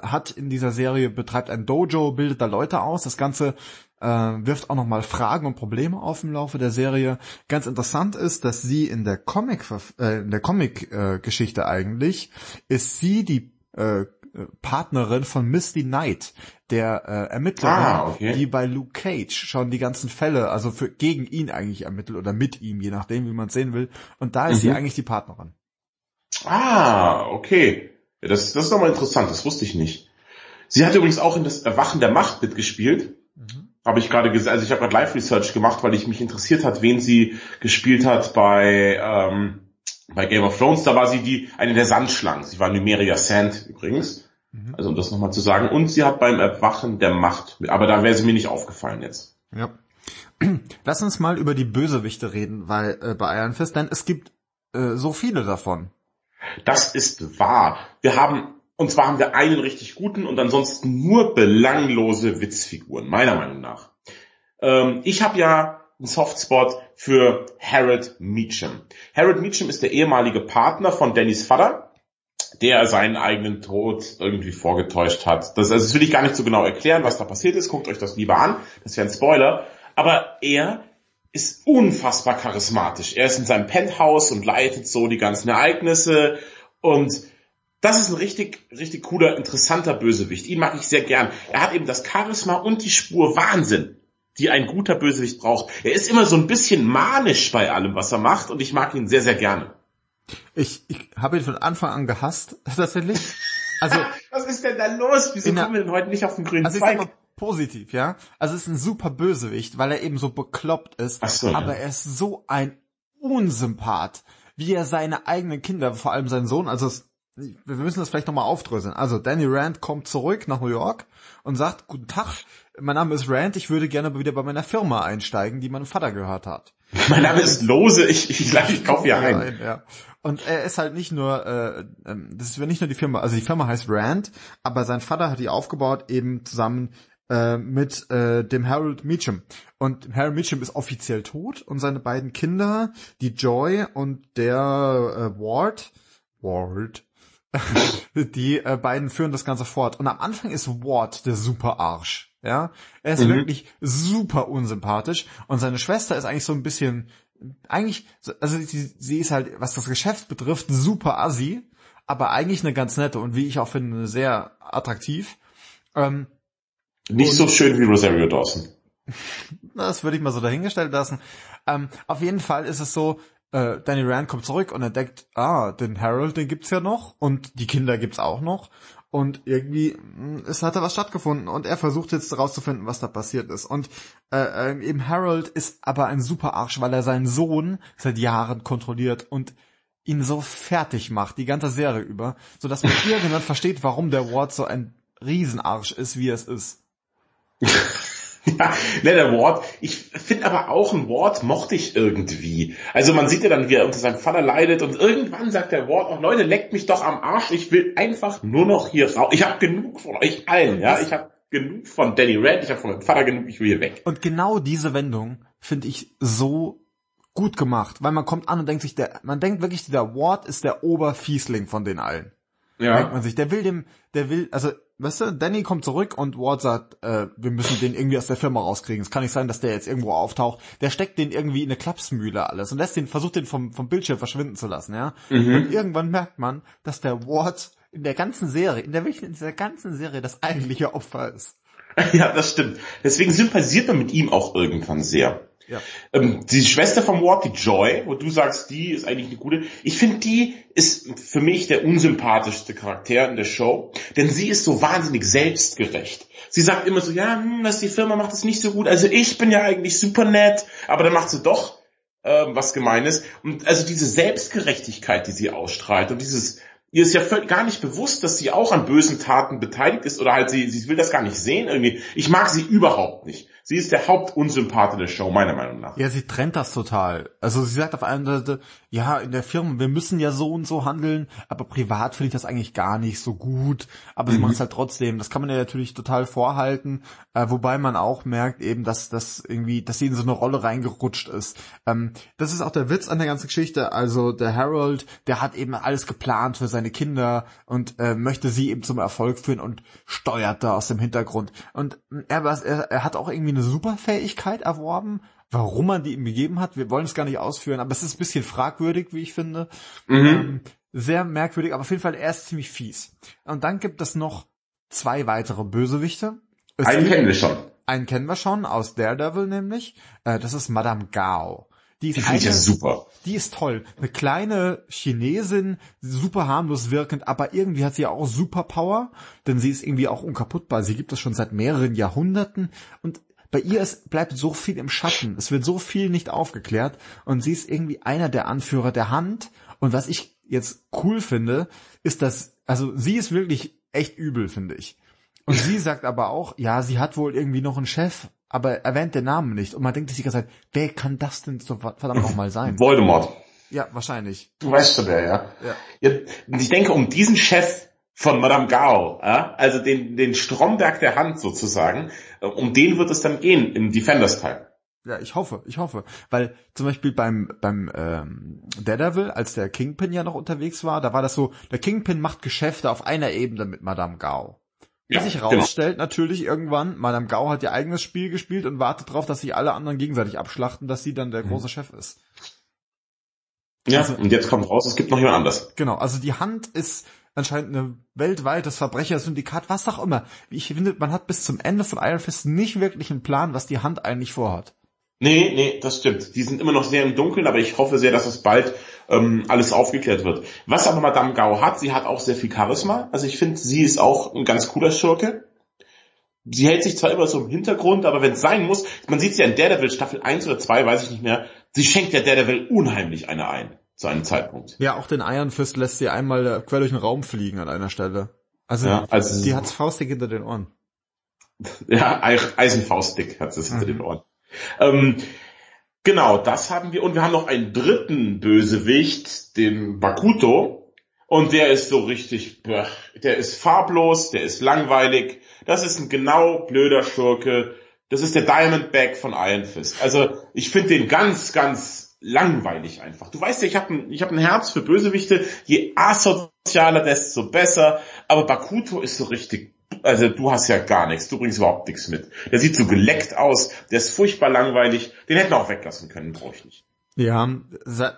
hat in dieser Serie, betreibt ein Dojo, bildet da Leute aus. Das Ganze äh, wirft auch nochmal Fragen und Probleme auf im Laufe der Serie. Ganz interessant ist, dass sie in der Comic, äh, in der Comic-Geschichte äh, eigentlich, ist sie die äh, Partnerin von Misty Knight, der äh, Ermittlerin, ah, okay. die bei Luke Cage schon die ganzen Fälle, also für gegen ihn eigentlich ermittelt oder mit ihm, je nachdem, wie man es sehen will. Und da ist mhm. sie eigentlich die Partnerin. Ah, okay. Das, das ist nochmal interessant, das wusste ich nicht. Sie hat übrigens auch in das Erwachen der Macht mitgespielt. Habe ich gerade gesagt, also ich habe gerade Live-Research gemacht, weil ich mich interessiert hat, wen sie gespielt hat bei, ähm, bei Game of Thrones. Da war sie die, eine der Sandschlangen. Sie war Numeria Sand übrigens. Mhm. Also um das nochmal zu sagen. Und sie hat beim Erwachen der Macht, aber da wäre sie mir nicht aufgefallen jetzt. Ja. Lass uns mal über die Bösewichte reden, weil äh, bei Iron Fist, denn es gibt äh, so viele davon. Das ist wahr. Wir haben und zwar haben wir einen richtig guten und ansonsten nur belanglose Witzfiguren, meiner Meinung nach. Ähm, ich habe ja einen Softspot für Harold Meacham. Harold Meacham ist der ehemalige Partner von Dannys Vater, der seinen eigenen Tod irgendwie vorgetäuscht hat. Das, also das will ich gar nicht so genau erklären, was da passiert ist. Guckt euch das lieber an. Das wäre ein Spoiler. Aber er ist unfassbar charismatisch. Er ist in seinem Penthouse und leitet so die ganzen Ereignisse und das ist ein richtig, richtig cooler, interessanter Bösewicht. Ihn mag ich sehr gern. Er hat eben das Charisma und die Spur Wahnsinn, die ein guter Bösewicht braucht. Er ist immer so ein bisschen manisch bei allem, was er macht und ich mag ihn sehr, sehr gerne. Ich, ich habe ihn von Anfang an gehasst, tatsächlich. Also, was ist denn da los? Wieso kommen wir denn heute nicht auf den grünen also Zweig? Positiv, ja. Also es ist ein super Bösewicht, weil er eben so bekloppt ist. So, aber ja. er ist so ein Unsympath, wie er seine eigenen Kinder, vor allem seinen Sohn, also es wir müssen das vielleicht nochmal aufdröseln. Also Danny Rand kommt zurück nach New York und sagt, guten Tag, mein Name ist Rand, ich würde gerne wieder bei meiner Firma einsteigen, die meinem Vater gehört hat. Mein Name ist Lose, ich, ich, ich, ich kaufe hier ein. ein. Ja. Und er ist halt nicht nur, äh, ähm, das ist nicht nur die Firma, also die Firma heißt Rand, aber sein Vater hat die aufgebaut eben zusammen äh, mit äh, dem Harold Meacham. Und Harold Meacham ist offiziell tot und seine beiden Kinder, die Joy und der äh, Ward, Ward, die äh, beiden führen das Ganze fort. Und am Anfang ist Ward der super Arsch. Ja, er ist mhm. wirklich super unsympathisch und seine Schwester ist eigentlich so ein bisschen, eigentlich, also sie, sie ist halt, was das Geschäft betrifft, super assi, aber eigentlich eine ganz nette und wie ich auch finde, sehr attraktiv. Ähm, Nicht so schön wie Rosario Dawson. Das würde ich mal so dahingestellt lassen. Ähm, auf jeden Fall ist es so, äh, Danny Rand kommt zurück und entdeckt, ah, den Harold, den gibt's ja noch und die Kinder gibt's auch noch und irgendwie hm, es hat da was stattgefunden und er versucht jetzt herauszufinden, was da passiert ist und äh, äh, eben Harold ist aber ein super Arsch, weil er seinen Sohn seit Jahren kontrolliert und ihn so fertig macht, die ganze Serie über, so dass man irgendwann versteht, warum der Ward so ein Riesenarsch ist, wie es ist. Ja, ne, der Ward. Ich finde aber auch ein Ward mochte ich irgendwie. Also man sieht ja dann, wie er unter seinem Vater leidet und irgendwann sagt der Ward auch, Leute, leckt mich doch am Arsch, ich will einfach nur noch hier raus. Ich habe genug von euch allen, ja. Ich habe genug von Danny Rand, ich habe von meinem Vater genug, ich will hier weg. Und genau diese Wendung finde ich so gut gemacht, weil man kommt an und denkt sich, der, man denkt wirklich, der Ward ist der Oberfiesling von den allen. Ja. Denkt man sich, der will dem, der will, also weißt du, Danny kommt zurück und Ward sagt, äh, wir müssen den irgendwie aus der Firma rauskriegen. Es kann nicht sein, dass der jetzt irgendwo auftaucht. Der steckt den irgendwie in eine Klapsmühle alles und lässt den, versucht den vom, vom Bildschirm verschwinden zu lassen, ja. Mhm. Und irgendwann merkt man, dass der Ward in der ganzen Serie, in der in dieser ganzen Serie das eigentliche Opfer ist. Ja, das stimmt. Deswegen sympathisiert man mit ihm auch irgendwann sehr. Ja. Ähm, die Schwester vom Ward, die Joy, wo du sagst, die ist eigentlich eine gute. Ich finde, die ist für mich der unsympathischste Charakter in der Show, denn sie ist so wahnsinnig selbstgerecht. Sie sagt immer so, ja, hm, was die Firma macht das nicht so gut. Also ich bin ja eigentlich super nett, aber dann macht sie doch ähm, was Gemeines. Und also diese Selbstgerechtigkeit, die sie ausstrahlt und dieses ihr ist ja gar nicht bewusst, dass sie auch an bösen Taten beteiligt ist oder halt sie, sie will das gar nicht sehen irgendwie. Ich mag sie überhaupt nicht. Sie ist der Hauptunsympath der Show, meiner Meinung nach. Ja, sie trennt das total. Also sie sagt auf einer Seite, ja, in der Firma, wir müssen ja so und so handeln, aber privat finde ich das eigentlich gar nicht so gut. Aber mhm. sie macht es halt trotzdem. Das kann man ja natürlich total vorhalten, äh, wobei man auch merkt eben, dass das irgendwie, dass sie in so eine Rolle reingerutscht ist. Ähm, das ist auch der Witz an der ganzen Geschichte. Also der Harold, der hat eben alles geplant für seine Kinder und äh, möchte sie eben zum Erfolg führen und steuert da aus dem Hintergrund. Und er, er, er hat auch irgendwie eine Superfähigkeit erworben. Warum man die ihm gegeben hat, wir wollen es gar nicht ausführen, aber es ist ein bisschen fragwürdig, wie ich finde. Mhm. Ähm, sehr merkwürdig, aber auf jeden Fall er ist ziemlich fies. Und dann gibt es noch zwei weitere Bösewichte. Es einen kennen wir schon. Einen kennen wir schon, aus Daredevil nämlich. Äh, das ist Madame Gao. Die ist die ja super. Die ist toll. Eine kleine Chinesin, super harmlos wirkend, aber irgendwie hat sie ja auch Superpower, denn sie ist irgendwie auch unkaputtbar. Sie gibt es schon seit mehreren Jahrhunderten und bei ihr ist, bleibt so viel im Schatten. Es wird so viel nicht aufgeklärt und sie ist irgendwie einer der Anführer der Hand. Und was ich jetzt cool finde, ist, dass, also sie ist wirklich echt übel, finde ich. Und sie sagt aber auch, ja, sie hat wohl irgendwie noch einen Chef, aber erwähnt den Namen nicht. Und man denkt sich die ganze Zeit, wer kann das denn so verdammt nochmal sein? Voldemort. Ja, wahrscheinlich. Du weißt schon wer, ja. ja. ja. Ich denke, um diesen Chef von Madame Gao, ja, also den, den Stromberg der Hand sozusagen, äh, um den wird es dann gehen im Defenders-Teil. Ja, ich hoffe, ich hoffe. Weil zum Beispiel beim, beim ähm, Daredevil, als der Kingpin ja noch unterwegs war, da war das so, der Kingpin macht Geschäfte auf einer Ebene mit Madame Gao. Ja, sich genau. rausstellt, genau. natürlich irgendwann, Madame Gao hat ihr eigenes Spiel gespielt und wartet darauf, dass sich alle anderen gegenseitig abschlachten, dass sie dann der mhm. große Chef ist. Ja, also, und jetzt kommt raus, es gibt noch jemand anders. Genau, also die Hand ist anscheinend ein weltweites Verbrechersyndikat, was auch immer. Ich finde, man hat bis zum Ende von Iron Fist nicht wirklich einen Plan, was die Hand eigentlich vorhat. Nee, nee, das stimmt. Die sind immer noch sehr im Dunkeln, aber ich hoffe sehr, dass es bald ähm, alles aufgeklärt wird. Was aber Madame Gao hat, sie hat auch sehr viel Charisma. Also ich finde, sie ist auch ein ganz cooler Schurke. Sie hält sich zwar immer so im Hintergrund, aber wenn es sein muss, man sieht sie ja in Daredevil Staffel 1 oder 2, weiß ich nicht mehr, sie schenkt der Daredevil unheimlich eine ein zu einem Zeitpunkt. Ja, auch den Iron Fist lässt sie einmal quer durch den Raum fliegen an einer Stelle. Also, ja, also die hat's faustig hinter den Ohren. Ja, Eisenfaustdick hat es hinter mhm. den Ohren. Ähm, genau, das haben wir. Und wir haben noch einen dritten Bösewicht, den Bakuto. Und der ist so richtig, der ist farblos, der ist langweilig. Das ist ein genau blöder Schurke. Das ist der Diamondback von Iron Fist. Also ich finde den ganz, ganz langweilig einfach. Du weißt ja, ich habe ein, hab ein Herz für Bösewichte. Je asozialer, desto besser. Aber Bakuto ist so richtig, also du hast ja gar nichts, du bringst überhaupt nichts mit. Der sieht so geleckt aus, der ist furchtbar langweilig. Den hätten wir auch weglassen können, brauche ich nicht. Ja,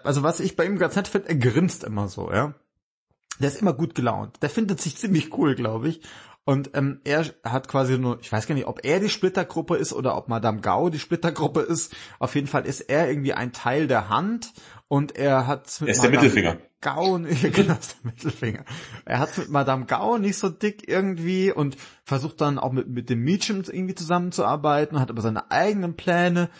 also was ich bei ihm ganz nett finde, er grinst immer so, ja. Der ist immer gut gelaunt. Der findet sich ziemlich cool, glaube ich. Und ähm, er hat quasi nur, ich weiß gar nicht, ob er die Splittergruppe ist oder ob Madame Gao die Splittergruppe ist. Auf jeden Fall ist er irgendwie ein Teil der Hand und er hat mit er ist Madame der Mittelfinger. Gao, genau, ist der Mittelfinger. Er hat mit Madame Gao nicht so dick irgendwie und versucht dann auch mit, mit dem Mädchen irgendwie zusammenzuarbeiten, hat aber seine eigenen Pläne.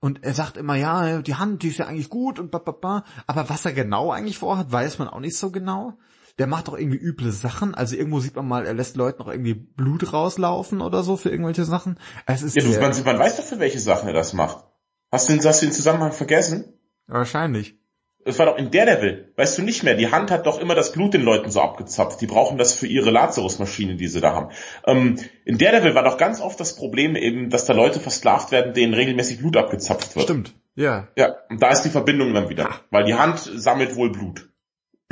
Und er sagt immer, ja, die Hand, die ist ja eigentlich gut und ba, ba, ba. Aber was er genau eigentlich vorhat, weiß man auch nicht so genau der macht doch irgendwie üble Sachen. Also irgendwo sieht man mal, er lässt Leuten noch irgendwie Blut rauslaufen oder so für irgendwelche Sachen. Es ist ja, du, man, man weiß doch, für welche Sachen er das macht. Hast du, hast du den Zusammenhang vergessen? Wahrscheinlich. Es war doch in Daredevil, weißt du nicht mehr. Die Hand hat doch immer das Blut den Leuten so abgezapft. Die brauchen das für ihre Lazarus-Maschine, die sie da haben. Ähm, in Daredevil war doch ganz oft das Problem eben, dass da Leute versklavt werden, denen regelmäßig Blut abgezapft wird. Stimmt, ja. Ja, und da ist die Verbindung dann wieder. Weil die Hand sammelt wohl Blut.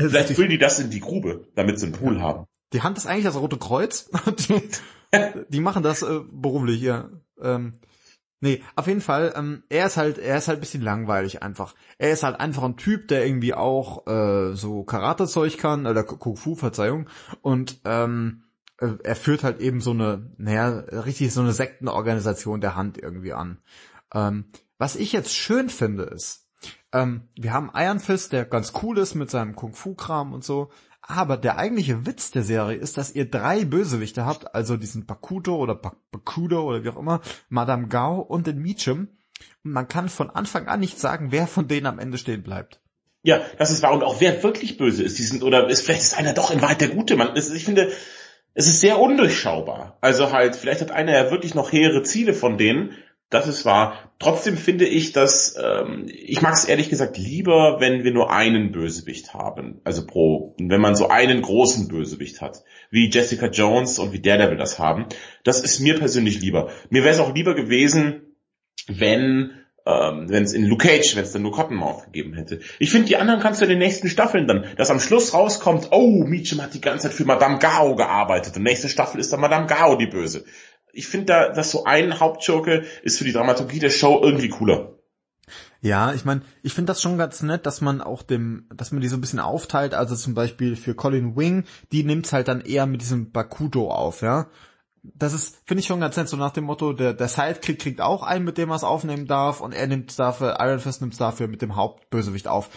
Vielleicht füllen die das in die Grube, damit sie einen Pool haben. die Hand ist eigentlich das Rote Kreuz. die, die machen das äh, beruflich, ja. Ähm, Nee, auf jeden Fall, ähm, er ist halt, er ist halt bisschen langweilig einfach. Er ist halt einfach ein Typ, der irgendwie auch äh, so Karate-Zeug kann, oder Kung Fu, Verzeihung, und ähm, äh, er führt halt eben so eine, naja, richtig so eine Sektenorganisation der Hand irgendwie an. Ähm, was ich jetzt schön finde ist, ähm, wir haben Iron Fist, der ganz cool ist mit seinem Kung Fu Kram und so, aber der eigentliche Witz der Serie ist, dass ihr drei Bösewichte habt, also diesen Bakuto oder Bakudo oder wie auch immer, Madame Gao und den Meacham. Und man kann von Anfang an nicht sagen, wer von denen am Ende stehen bleibt. Ja, das ist wahr. Und auch wer wirklich böse ist, die sind, oder ist, vielleicht ist einer doch in Wahrheit der Gute. Man, ist, ich finde, es ist sehr undurchschaubar. Also halt, vielleicht hat einer ja wirklich noch hehre Ziele von denen, das ist wahr. Trotzdem finde ich, dass ähm, ich mag es ehrlich gesagt lieber, wenn wir nur einen Bösewicht haben. Also pro, wenn man so einen großen Bösewicht hat, wie Jessica Jones und wie Daredevil das haben. Das ist mir persönlich lieber. Mir wäre es auch lieber gewesen, wenn ähm, wenn es in Luke Cage, wenn es dann nur Cottonmouth gegeben hätte. Ich finde, die anderen kannst du in den nächsten Staffeln dann, dass am Schluss rauskommt, oh, Meacham hat die ganze Zeit für Madame Gao gearbeitet und nächste Staffel ist dann Madame Gao die Böse ich finde da, dass so ein Hauptschurke ist für die Dramaturgie der Show irgendwie cooler. Ja, ich meine, ich finde das schon ganz nett, dass man auch dem, dass man die so ein bisschen aufteilt. Also zum Beispiel für Colin Wing, die nimmt's halt dann eher mit diesem Bakuto auf, ja. Das ist, finde ich schon ganz nett, so nach dem Motto, der, der Sidekick kriegt auch einen, mit dem er es aufnehmen darf, und er nimmt dafür, Iron Fist nimmt dafür mit dem Hauptbösewicht auf.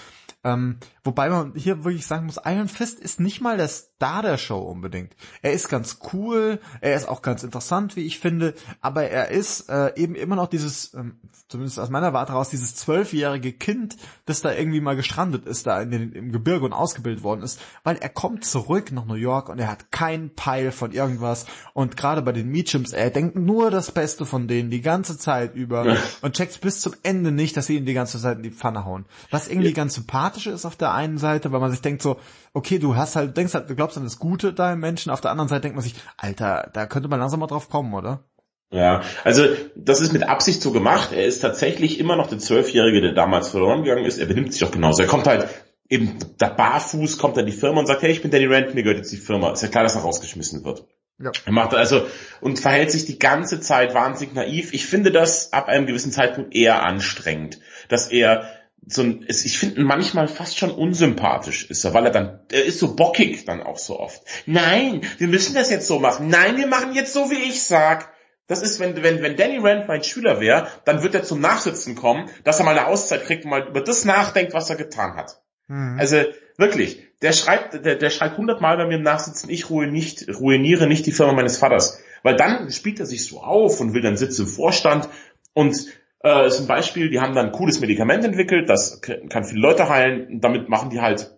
Ähm, wobei man hier wirklich sagen muss, Iron Fist ist nicht mal der Star der Show unbedingt. Er ist ganz cool, er ist auch ganz interessant, wie ich finde, aber er ist äh, eben immer noch dieses, ähm, zumindest aus meiner Warte raus, dieses zwölfjährige Kind, das da irgendwie mal gestrandet ist, da in den, im Gebirge und ausgebildet worden ist, weil er kommt zurück nach New York und er hat keinen Peil von irgendwas und gerade bei den Meachums, er denkt nur das Beste von denen die ganze Zeit über und checkt bis zum Ende nicht, dass sie ihn die ganze Zeit in die Pfanne hauen. Was irgendwie ja. ganz sympathisch ist auf der einen Seite, weil man sich denkt so, okay, du hast halt, denkst halt, du glaubst an das Gute da im Menschen, auf der anderen Seite denkt man sich, Alter, da könnte man langsam mal drauf kommen, oder? Ja, also das ist mit Absicht so gemacht. Er ist tatsächlich immer noch der Zwölfjährige, der damals verloren gegangen ist. Er benimmt sich auch genauso. Er kommt halt eben da barfuß, kommt an die Firma und sagt, hey, ich bin Danny Rand, mir gehört jetzt die Firma. Ist ja klar, dass er rausgeschmissen wird. Ja. Er macht also und verhält sich die ganze Zeit wahnsinnig naiv. Ich finde das ab einem gewissen Zeitpunkt eher anstrengend, dass er so ein, ich finde manchmal fast schon unsympathisch ist er, weil er dann, er ist so bockig dann auch so oft. Nein, wir müssen das jetzt so machen. Nein, wir machen jetzt so, wie ich sag. Das ist, wenn, wenn, wenn Danny Rand mein Schüler wäre, dann wird er zum Nachsitzen kommen, dass er mal eine Auszeit kriegt und mal über das nachdenkt, was er getan hat. Mhm. Also, wirklich, der schreibt, der, der schreibt hundertmal bei mir im Nachsitzen, ich ruhe nicht, ruiniere nicht die Firma meines Vaters. Weil dann spielt er sich so auf und will dann sitzen im Vorstand und äh, ist ein Beispiel, die haben dann ein cooles Medikament entwickelt, das kann viele Leute heilen und damit machen die halt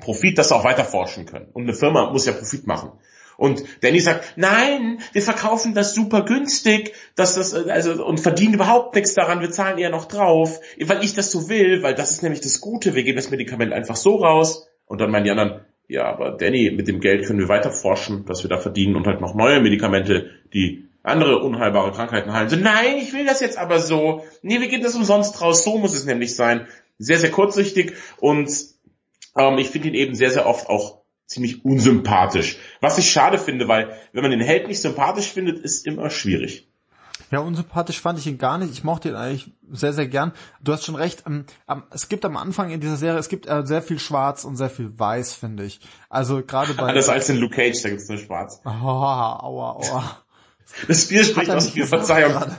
Profit, dass sie auch weiter forschen können. Und eine Firma muss ja Profit machen. Und Danny sagt, nein, wir verkaufen das super günstig, dass das, also, und verdienen überhaupt nichts daran, wir zahlen eher noch drauf, weil ich das so will, weil das ist nämlich das Gute, wir geben das Medikament einfach so raus. Und dann meinen die anderen, ja, aber Danny, mit dem Geld können wir weiter forschen, dass wir da verdienen und halt noch neue Medikamente, die andere unheilbare Krankheiten heilen. So, nein, ich will das jetzt aber so. Nee, wir gehen das umsonst raus. So muss es nämlich sein. Sehr, sehr kurzsichtig und ähm, ich finde ihn eben sehr, sehr oft auch ziemlich unsympathisch. Was ich schade finde, weil wenn man den Held nicht sympathisch findet, ist immer schwierig. Ja, unsympathisch fand ich ihn gar nicht. Ich mochte ihn eigentlich sehr, sehr gern. Du hast schon recht. Ähm, es gibt am Anfang in dieser Serie, es gibt äh, sehr viel Schwarz und sehr viel Weiß, finde ich. Also gerade bei... Anders als in Luke Cage, da gibt's nur Schwarz. Oh, aua, aua. Das Bier spricht aus mir, Verzeihung.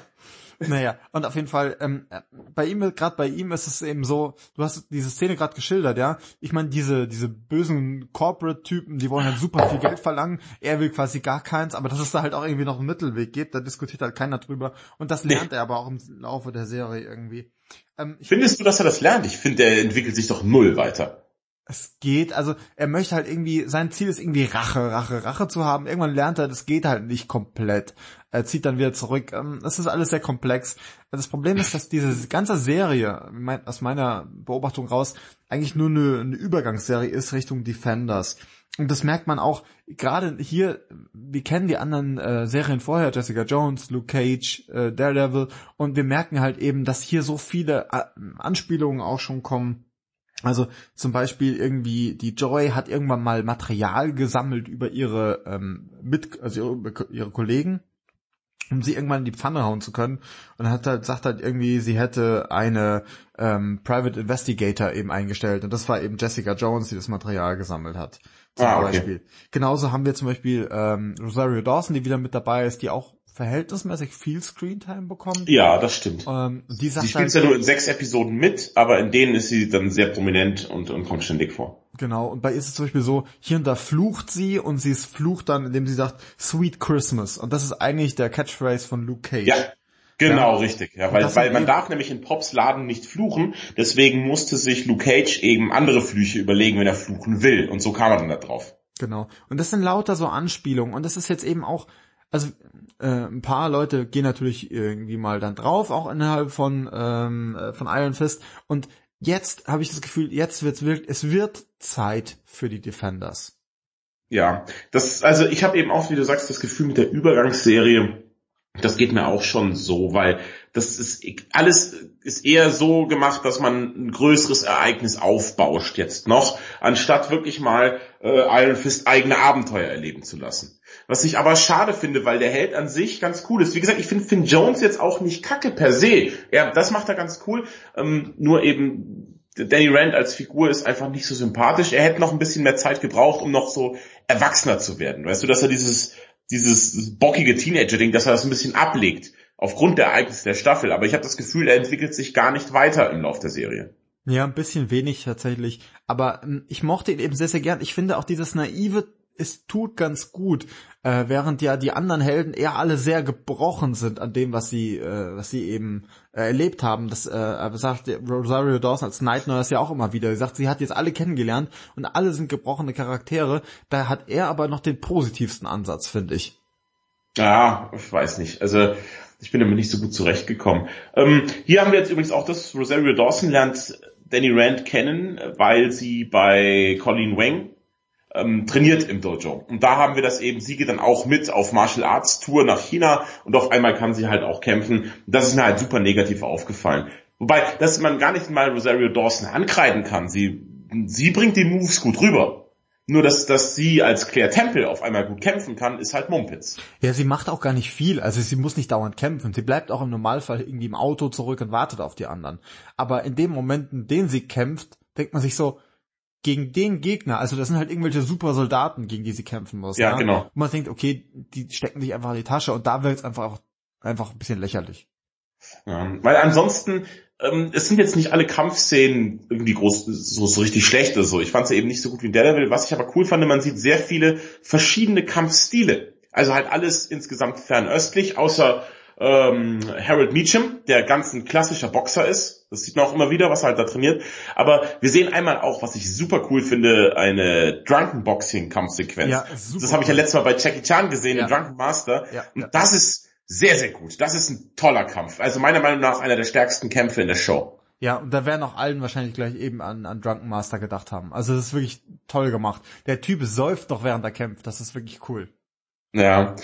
Naja, und auf jeden Fall, ähm, bei ihm, gerade bei ihm ist es eben so, du hast diese Szene gerade geschildert, ja. Ich meine, diese, diese bösen Corporate-Typen, die wollen halt super viel Geld verlangen, er will quasi gar keins, aber dass es da halt auch irgendwie noch einen Mittelweg gibt, da diskutiert halt keiner drüber. Und das lernt nee. er aber auch im Laufe der Serie irgendwie. Ähm, Findest du, dass er das lernt? Ich finde, er entwickelt sich doch null weiter es geht, also er möchte halt irgendwie, sein Ziel ist irgendwie Rache, Rache, Rache zu haben. Irgendwann lernt er, das geht halt nicht komplett. Er zieht dann wieder zurück. Ähm, das ist alles sehr komplex. Das Problem ist, dass diese ganze Serie, aus meiner Beobachtung raus, eigentlich nur eine, eine Übergangsserie ist Richtung Defenders. Und das merkt man auch, gerade hier, wir kennen die anderen äh, Serien vorher, Jessica Jones, Luke Cage, äh, Daredevil, und wir merken halt eben, dass hier so viele äh, Anspielungen auch schon kommen Also zum Beispiel irgendwie die Joy hat irgendwann mal Material gesammelt über ihre ähm, mit also ihre, ihre Kollegen um sie irgendwann in die Pfanne hauen zu können. Und hat halt sagt halt irgendwie sie hätte eine ähm, Private Investigator eben eingestellt. Und das war eben Jessica Jones die das Material gesammelt hat. Zum Ah, okay. Beispiel. Genauso haben wir zum Beispiel ähm, Rosario Dawson die wieder mit dabei ist die auch verhältnismäßig viel Screentime bekommt Ja, das stimmt. ähm, die Sie spielt halt, ja nur in sechs Episoden mit, aber in denen ist sie dann sehr prominent und, und kommt ständig vor. Genau, und bei ihr ist es zum Beispiel so, hier und da flucht sie und sie ist flucht dann, indem sie sagt, Sweet Christmas. Und das ist eigentlich der Catchphrase von Luke Cage. Ja, genau, Ja. richtig. Ja, weil, weil man darf nämlich in Pops Laden nicht fluchen, deswegen musste sich Luke Cage eben andere Flüche überlegen, wenn er fluchen will. Und so kam er dann da drauf. Genau. Und das sind lauter so Anspielungen. Und das ist jetzt eben auch, also äh, ein paar Leute gehen natürlich irgendwie mal dann drauf, auch innerhalb von, ähm, äh, von Iron Fist. Und jetzt habe ich das Gefühl, jetzt wird's wirklich, es wird Zeit für die Defenders. Ja, das, also ich habe eben auch, wie du sagst, das Gefühl mit der Übergangsserie, das geht mir auch schon so, weil das ist alles ist eher so gemacht, dass man ein größeres Ereignis aufbauscht jetzt noch, anstatt wirklich mal äh, Iron Fist eigene Abenteuer erleben zu lassen. Was ich aber schade finde, weil der Held an sich ganz cool ist. Wie gesagt, ich finde Finn Jones jetzt auch nicht kacke per se. Ja, das macht er ganz cool. Ähm, nur eben Danny Rand als Figur ist einfach nicht so sympathisch. Er hätte noch ein bisschen mehr Zeit gebraucht, um noch so erwachsener zu werden. Weißt du, dass er dieses, dieses bockige Teenager-Ding, dass er das ein bisschen ablegt. Aufgrund der Ereignisse der Staffel. Aber ich habe das Gefühl, er entwickelt sich gar nicht weiter im Lauf der Serie. Ja, ein bisschen wenig tatsächlich. Aber ähm, ich mochte ihn eben sehr, sehr gern. Ich finde auch dieses naive, es tut ganz gut, äh, während ja die anderen Helden eher alle sehr gebrochen sind an dem, was sie, äh, was sie eben äh, erlebt haben. Das äh, sagt Rosario Dawson als Night Nurse ja auch immer wieder. Sie sagt, sie hat jetzt alle kennengelernt und alle sind gebrochene Charaktere. Da hat er aber noch den positivsten Ansatz, finde ich. Ja, ich weiß nicht. Also ich bin damit nicht so gut zurechtgekommen. Ähm, hier haben wir jetzt übrigens auch das, Rosario Dawson lernt Danny Rand kennen, weil sie bei Colleen Wang ähm, trainiert im Dojo. Und da haben wir das eben, sie geht dann auch mit auf Martial Arts Tour nach China und auf einmal kann sie halt auch kämpfen. Das ist mir halt super negativ aufgefallen. Wobei, dass man gar nicht mal Rosario Dawson ankreiden kann. Sie, sie bringt die Moves gut rüber. Nur, dass, dass sie als Claire Temple auf einmal gut kämpfen kann, ist halt Mumpitz. Ja, sie macht auch gar nicht viel. Also sie muss nicht dauernd kämpfen. Sie bleibt auch im Normalfall irgendwie im Auto zurück und wartet auf die anderen. Aber in den Momenten, in denen sie kämpft, denkt man sich so, gegen den Gegner, also das sind halt irgendwelche super Soldaten, gegen die sie kämpfen muss. Ja, genau. Und man denkt, okay, die stecken sich einfach in die Tasche und da wird es einfach auch einfach ein bisschen lächerlich. Ja, weil ansonsten, ähm, es sind jetzt nicht alle Kampfszenen irgendwie groß, so, so richtig schlecht oder so. Ich fand sie eben nicht so gut wie in Daredevil. Was ich aber cool fand, man sieht sehr viele verschiedene Kampfstile. Also halt alles insgesamt fernöstlich, außer ähm, Harold Meacham, der ganz ein klassischer Boxer ist. Das sieht man auch immer wieder, was er halt da trainiert. Aber wir sehen einmal auch, was ich super cool finde, eine Drunken Boxing Kampfsequenz. Ja, das habe ich ja letztes Mal bei Jackie Chan gesehen, Ja. in Drunken Master. Ja, Und das ist sehr, sehr gut. Das ist ein toller Kampf. Also meiner Meinung nach einer der stärksten Kämpfe in der Show. Ja, und da werden auch allen wahrscheinlich gleich eben an, an Drunken Master gedacht haben. Also das ist wirklich toll gemacht. Der Typ säuft doch während er kämpft. Das ist wirklich cool. Ja.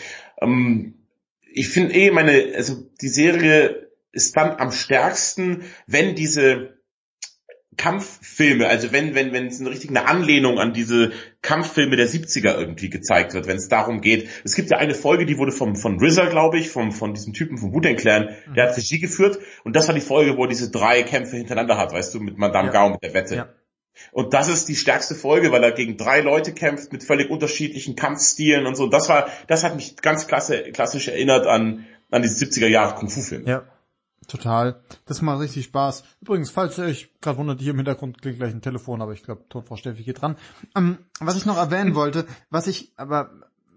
Ähm, ich finde eh meine, also die Serie ist dann am stärksten, wenn diese Kampffilme, also wenn, wenn, wenn es eine richtig eine Anlehnung an diese Kampffilme der 70er irgendwie gezeigt wird, wenn es darum geht. Es gibt ja eine Folge, die wurde vom, von RZA, glaube ich, vom, von diesem Typen vom Wu-Tang Clan, der hat Regie geführt und das war die Folge, wo er diese drei Kämpfe hintereinander hat, weißt du, mit Madame Ja. Gao mit der Wette. Ja. Und das ist die stärkste Folge, weil er gegen drei Leute kämpft mit völlig unterschiedlichen Kampfstilen und so. Das war, das hat mich ganz klasse, klassisch erinnert an, an die 70er Jahre Kung-Fu-Filme. Ja, total. Das macht richtig Spaß. Übrigens, falls ihr euch gerade wundert, hier im Hintergrund klingt gleich ein Telefon, aber ich glaube, Tonfrau Steffi geht dran. Ähm, was ich noch erwähnen wollte, was ich, aber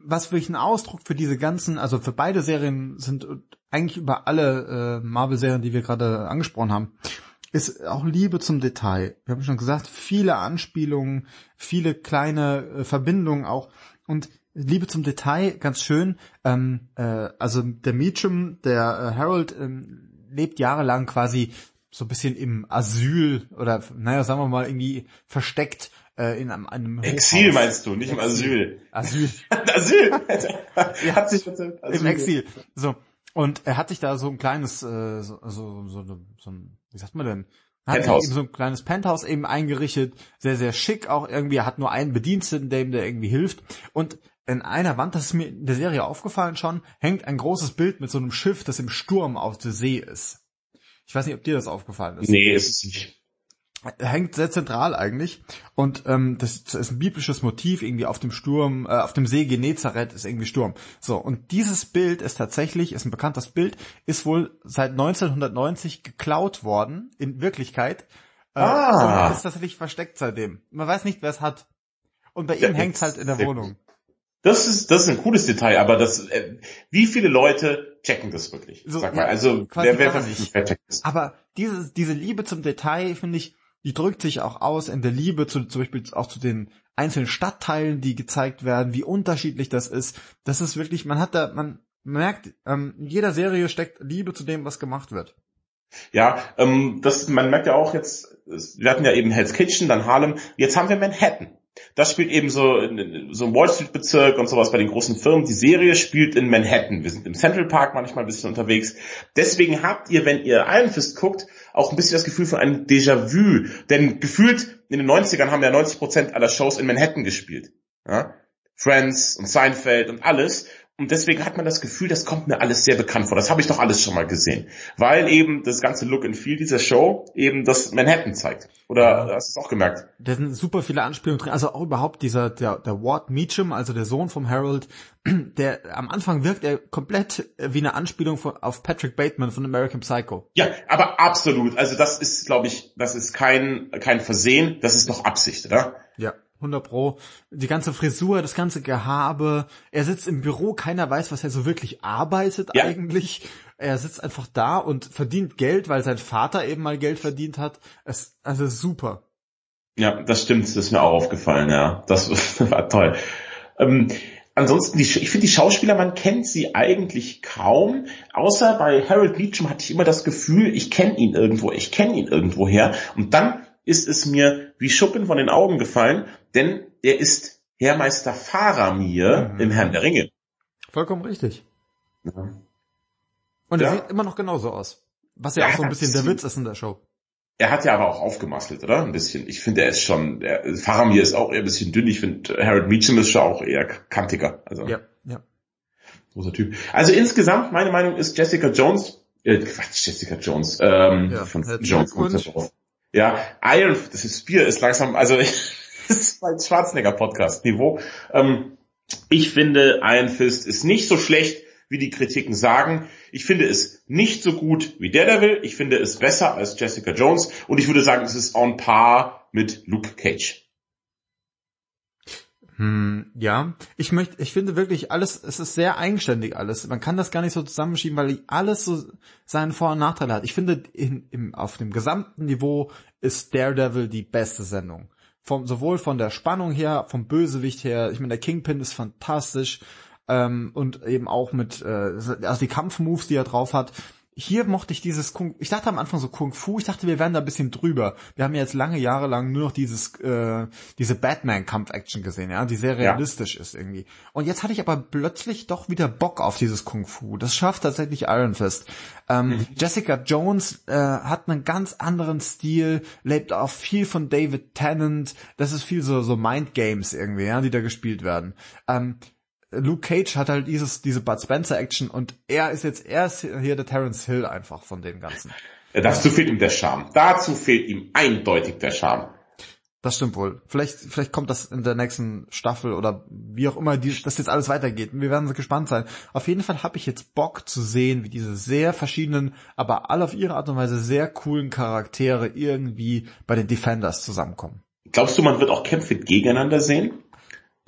was wirklich ein Ausdruck für diese ganzen, also für beide Serien sind eigentlich über alle äh, Marvel-Serien, die wir gerade angesprochen haben, ist auch Liebe zum Detail. Wir haben schon gesagt, viele Anspielungen, viele kleine äh, Verbindungen auch und Liebe zum Detail, ganz schön. Ähm, äh, also der Meacham, der äh, Harold, ähm, lebt jahrelang quasi so ein bisschen im Asyl oder naja, sagen wir mal irgendwie versteckt äh, in einem, einem Exil Hochhaus. meinst du, nicht im Asyl. Asyl. Asyl! Er hat sich Asyl. Im Exil. So. Und er hat sich da so ein kleines, äh, so, so, so, so ein, wie sagt man denn, Hat Penthouse. eben so ein kleines Penthouse eben eingerichtet, sehr, sehr schick auch irgendwie, er hat nur einen Bediensteten, der ihm da irgendwie hilft. Und in einer Wand, das ist mir in der Serie aufgefallen schon, hängt ein großes Bild mit so einem Schiff, das im Sturm auf der See ist. Ich weiß nicht, ob dir das aufgefallen ist. Nee, ist es nicht hängt sehr zentral eigentlich und ähm, das ist ein biblisches Motiv irgendwie auf dem Sturm, äh, auf dem See Genezareth ist irgendwie Sturm. So und dieses Bild ist tatsächlich, ist ein bekanntes Bild, ist wohl seit 1990 geklaut worden in Wirklichkeit äh, ah. und ist tatsächlich versteckt seitdem. Man weiß nicht, wer es hat. Und bei ihm ja, hängt's halt in der Wohnung. Das ist das ist ein cooles Detail, aber das äh, wie viele Leute checken das wirklich? So, Sag mal, also wer wer, wer checkt das? Aber diese diese Liebe zum Detail finde ich die drückt sich auch aus in der Liebe zu, zum Beispiel auch zu den einzelnen Stadtteilen, die gezeigt werden, wie unterschiedlich das ist. Das ist wirklich, man hat da, man merkt, ähm, in jeder Serie steckt Liebe zu dem, was gemacht wird. Ja, ähm, das, man merkt ja auch jetzt, wir hatten ja eben Hell's Kitchen, dann Harlem, jetzt haben wir Manhattan. Das spielt eben so, so im Wall Street Bezirk und sowas bei den großen Firmen. Die Serie spielt in Manhattan. Wir sind im Central Park manchmal ein bisschen unterwegs. Deswegen habt ihr, wenn ihr Iron Fist guckt, auch ein bisschen das Gefühl von einem Déjà-vu. Denn gefühlt in den 90ern haben ja 90% aller Shows in Manhattan gespielt. Ja? Friends und Seinfeld und alles. Und deswegen hat man das Gefühl, das kommt mir alles sehr bekannt vor. Das habe ich doch alles schon mal gesehen. Weil eben das ganze Look and Feel dieser Show eben das Manhattan zeigt. Oder ja. hast du es auch gemerkt? Da sind super viele Anspielungen drin. Also auch überhaupt dieser, der, der Ward Meacham, also der Sohn vom Harold, der am Anfang wirkt er komplett wie eine Anspielung von, auf Patrick Bateman von American Psycho. Ja, aber absolut. Also das ist, glaube ich, das ist kein, kein Versehen, das ist doch Absicht, oder? Ja. 100 Pro. Die ganze Frisur, das ganze Gehabe. Er sitzt im Büro, keiner weiß, was er so wirklich arbeitet ja. eigentlich. Er sitzt einfach da und verdient Geld, weil sein Vater eben mal Geld verdient hat. Es, also super. Ja, das stimmt, das ist mir auch aufgefallen, ja. Das war toll. Ähm, ansonsten, die, ich finde die Schauspieler, man kennt sie eigentlich kaum, außer bei Harold Beecham hatte ich immer das Gefühl, ich kenne ihn irgendwo, ich kenne ihn irgendwo her. Und dann ist es mir wie Schuppen von den Augen gefallen, denn er ist Herrmeister Faramir mhm. im Herrn der Ringe. Vollkommen richtig. Ja. Und er ja. sieht immer noch genauso aus. Was ja, ja auch so ein bisschen der Witz ist in der Show. Er hat ja aber auch aufgemastelt, oder? Ein bisschen. Ich finde, er ist schon, er, Faramir ist auch eher ein bisschen dünn. Ich finde, Harold Meacham ist schon auch eher kantiger. Also, ja, ja. Großer Typ. Also insgesamt, meine Meinung ist Jessica Jones, äh, Quatsch, Jessica Jones, ähm, ja, von Jones. Ja, Iron, das ist Bier, ist langsam, also das ist mein Schwarzenegger-Podcast-Niveau. Ähm, ich finde, Iron Fist ist nicht so schlecht, wie die Kritiken sagen. Ich finde es nicht so gut wie Daredevil. Ich finde es besser als Jessica Jones. Und ich würde sagen, es ist on par mit Luke Cage. Hm, ja, ich möchte, ich finde wirklich alles, es ist sehr eigenständig alles. Man kann das gar nicht so zusammenschieben, weil alles so seinen Vor- und Nachteil hat. Ich finde, in, im, auf dem gesamten Niveau ist Daredevil die beste Sendung. Vom, sowohl von der Spannung her, vom Bösewicht her, ich meine, der Kingpin ist fantastisch, ähm, und eben auch mit, äh, also die Kampfmoves, die er drauf hat, hier mochte ich dieses Kung, ich dachte am Anfang so Kung Fu, ich dachte, wir wären da ein bisschen drüber. Wir haben ja jetzt lange Jahre lang nur noch dieses, äh, diese Batman-Kampf-Action gesehen, ja, die sehr realistisch ja. ist irgendwie. Und jetzt hatte ich aber plötzlich doch wieder Bock auf dieses Kung Fu. Das schafft tatsächlich Iron Fist. Ähm, mhm. Jessica Jones äh, hat einen ganz anderen Stil, lebt auch viel von David Tennant. Das ist viel so, so Mind Games irgendwie, ja, die da gespielt werden. Ähm, Luke Cage hat halt dieses, diese Bud Spencer Action und er ist jetzt, er ist hier der Terence Hill einfach von dem Ganzen. Dazu fehlt ihm der Charme. Dazu fehlt ihm eindeutig der Charme. Das stimmt wohl. Vielleicht, vielleicht kommt das in der nächsten Staffel oder wie auch immer die, das jetzt alles weitergeht. Wir werden gespannt sein. Auf jeden Fall habe ich jetzt Bock zu sehen, wie diese sehr verschiedenen, aber alle auf ihre Art und Weise sehr coolen Charaktere irgendwie bei den Defenders zusammenkommen. Glaubst du, man wird auch Kämpfe gegeneinander sehen?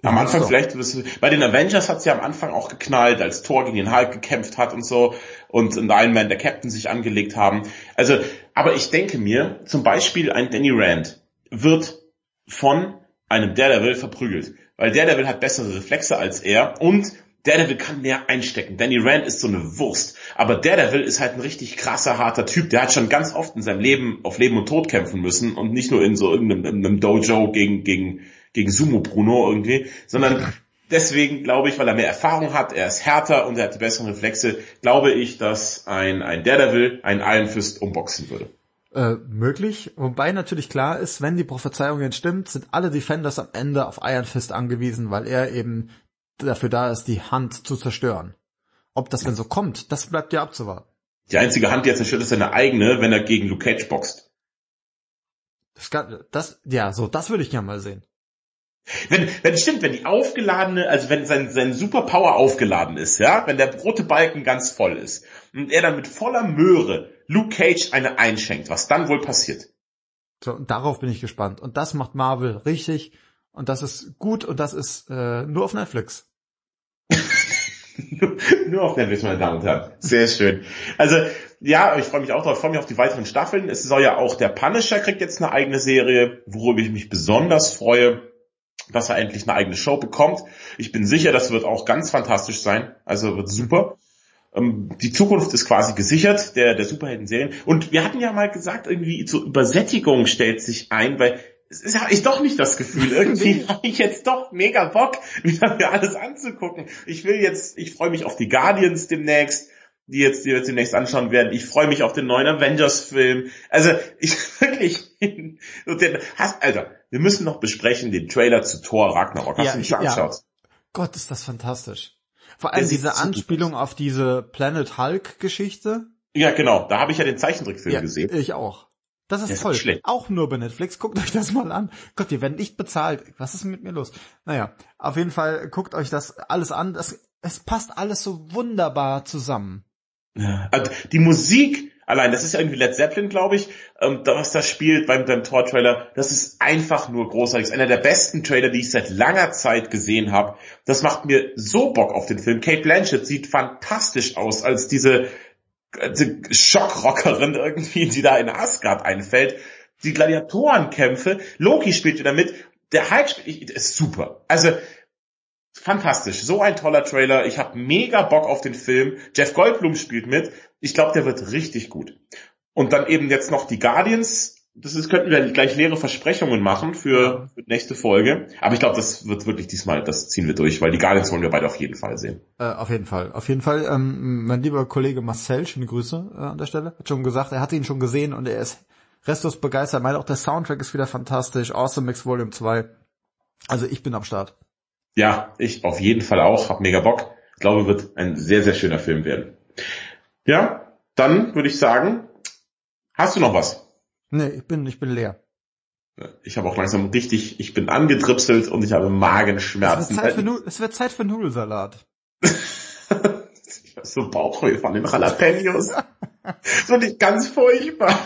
Am Anfang vielleicht, bei den Avengers hat es ja am Anfang auch geknallt, als Thor gegen den Hulk gekämpft hat und so und in Iron Man der Captain sich angelegt haben. Also, aber ich denke mir, zum Beispiel ein Danny Rand wird von einem Daredevil verprügelt, weil Daredevil hat bessere Reflexe als er und Daredevil kann mehr einstecken. Danny Rand ist so eine Wurst. Aber Daredevil ist halt ein richtig krasser, harter Typ. Der hat schon ganz oft in seinem Leben auf Leben und Tod kämpfen müssen und nicht nur in so irgendeinem Dojo gegen, gegen gegen Sumo Bruno irgendwie, sondern deswegen glaube ich, weil er mehr Erfahrung hat, er ist härter und er hat die besseren Reflexe, glaube ich, dass ein, ein Daredevil einen Iron Fist umboxen würde. Äh, möglich, wobei natürlich klar ist, wenn die Prophezeiung jetzt stimmt, sind alle Defenders am Ende auf Iron Fist angewiesen, weil er eben dafür da ist, die Hand zu zerstören. Ob das denn so kommt, das bleibt ja abzuwarten. Die einzige Hand, die er zerstört, ist seine eigene, wenn er gegen Luke Cage boxt. Das, kann, das ja, so, das würde ich gerne mal sehen. Wenn, wenn stimmt, wenn die aufgeladene, also wenn sein, sein Superpower aufgeladen ist, ja, wenn der rote Balken ganz voll ist und er dann mit voller Möhre Luke Cage eine einschenkt, was dann wohl passiert? So, und darauf bin ich gespannt. Und das macht Marvel richtig. Und das ist gut und das ist äh, nur auf Netflix. nur auf Netflix, meine Damen und Herren. Sehr schön. Also, ja, ich freue mich auch drauf. Ich freue mich auf die weiteren Staffeln. Es soll ja auch der Punisher kriegt jetzt eine eigene Serie, worüber ich mich besonders freue dass er endlich eine eigene Show bekommt. Ich bin sicher, das wird auch ganz fantastisch sein. Also wird super. Ähm, die Zukunft ist quasi gesichert, der, der Superhelden-Serien. Und wir hatten ja mal gesagt, irgendwie zur Übersättigung stellt sich ein, weil es ist habe ich doch nicht das Gefühl. Irgendwie habe ich jetzt doch mega Bock, wieder mir alles anzugucken. Ich will jetzt, ich freue mich auf die Guardians demnächst die jetzt, die wir jetzt demnächst anschauen werden. Ich freue mich auf den neuen Avengers-Film. Also ich wirklich, hast, Alter, wir müssen noch besprechen den Trailer zu Thor Ragnarok. Hast ja, du nicht angeschaut? Ja. Gott, ist das fantastisch. Vor allem diese Anspielung auf diese Planet Hulk-Geschichte. Ja, genau. Da habe ich ja den Zeichentrickfilm ja, gesehen. Ich auch. Das ist ist toll. schlecht. Auch nur bei Netflix. Guckt euch das mal an. Gott, ihr werdet nicht bezahlt. Was ist mit mir los? Naja, auf jeden Fall guckt euch das alles an. Das, es passt alles so wunderbar zusammen. Ja. Also die Musik, allein, das ist ja irgendwie Led Zeppelin, glaube ich, ähm, was da spielt beim, beim Tor-Trailer, das ist einfach nur großartig. Das ist einer der besten Trailer, die ich seit langer Zeit gesehen habe. Das macht mir so Bock auf den Film. Kate Blanchett sieht fantastisch aus als diese, diese Schockrockerin irgendwie, die da in Asgard einfällt. Die Gladiatorenkämpfe, Loki spielt wieder mit, der Hulk spielt, ist super. Also fantastisch. So ein toller Trailer. Ich habe mega Bock auf den Film. Jeff Goldblum spielt mit. Ich glaube, der wird richtig gut. Und dann eben jetzt noch die Guardians. Das ist, könnten wir gleich leere Versprechungen machen für, für nächste Folge. Aber ich glaube, das wird wirklich diesmal, das ziehen wir durch, weil die Guardians wollen wir beide auf jeden Fall sehen. Äh, auf jeden Fall. Auf jeden Fall. Ähm, mein lieber Kollege Marcel, schöne Grüße äh, an der Stelle, hat schon gesagt, er hat ihn schon gesehen und er ist restlos begeistert. Meint auch der Soundtrack ist wieder fantastisch. Awesome Mix Volume 2. Also ich bin am Start. Ja, ich auf jeden Fall auch, hab mega Bock. Ich glaube, wird ein sehr, sehr schöner Film werden. Ja, dann würde ich sagen, hast du noch was? Nee, ich bin, ich bin leer. Ich habe auch langsam richtig, ich bin angedripselt und ich habe Magenschmerzen. Es wird Zeit für, Nu- es wird Zeit für Nudelsalat. ich habe so Bauchweh von den Jalapenos. Finde ich ganz furchtbar.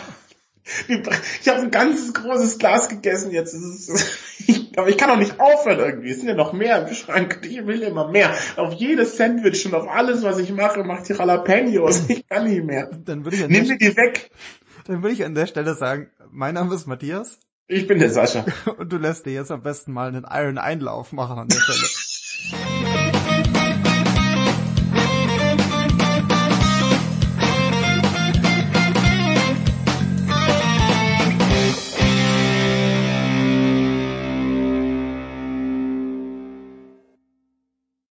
Ich habe ein ganzes großes Glas gegessen jetzt. Ich, aber ich kann auch nicht aufhören irgendwie. Es sind ja noch mehr im Schrank. Ich will immer mehr. Auf jedes Sandwich und auf alles, was ich mache, macht die Jalapenos. Ich kann nicht mehr. Dann würde ich, Nimm mir die weg. dann würde ich an der Stelle sagen, mein Name ist Matthias Ich bin der Sascha. und du lässt dir jetzt am besten mal einen Iron Einlauf machen an der Stelle.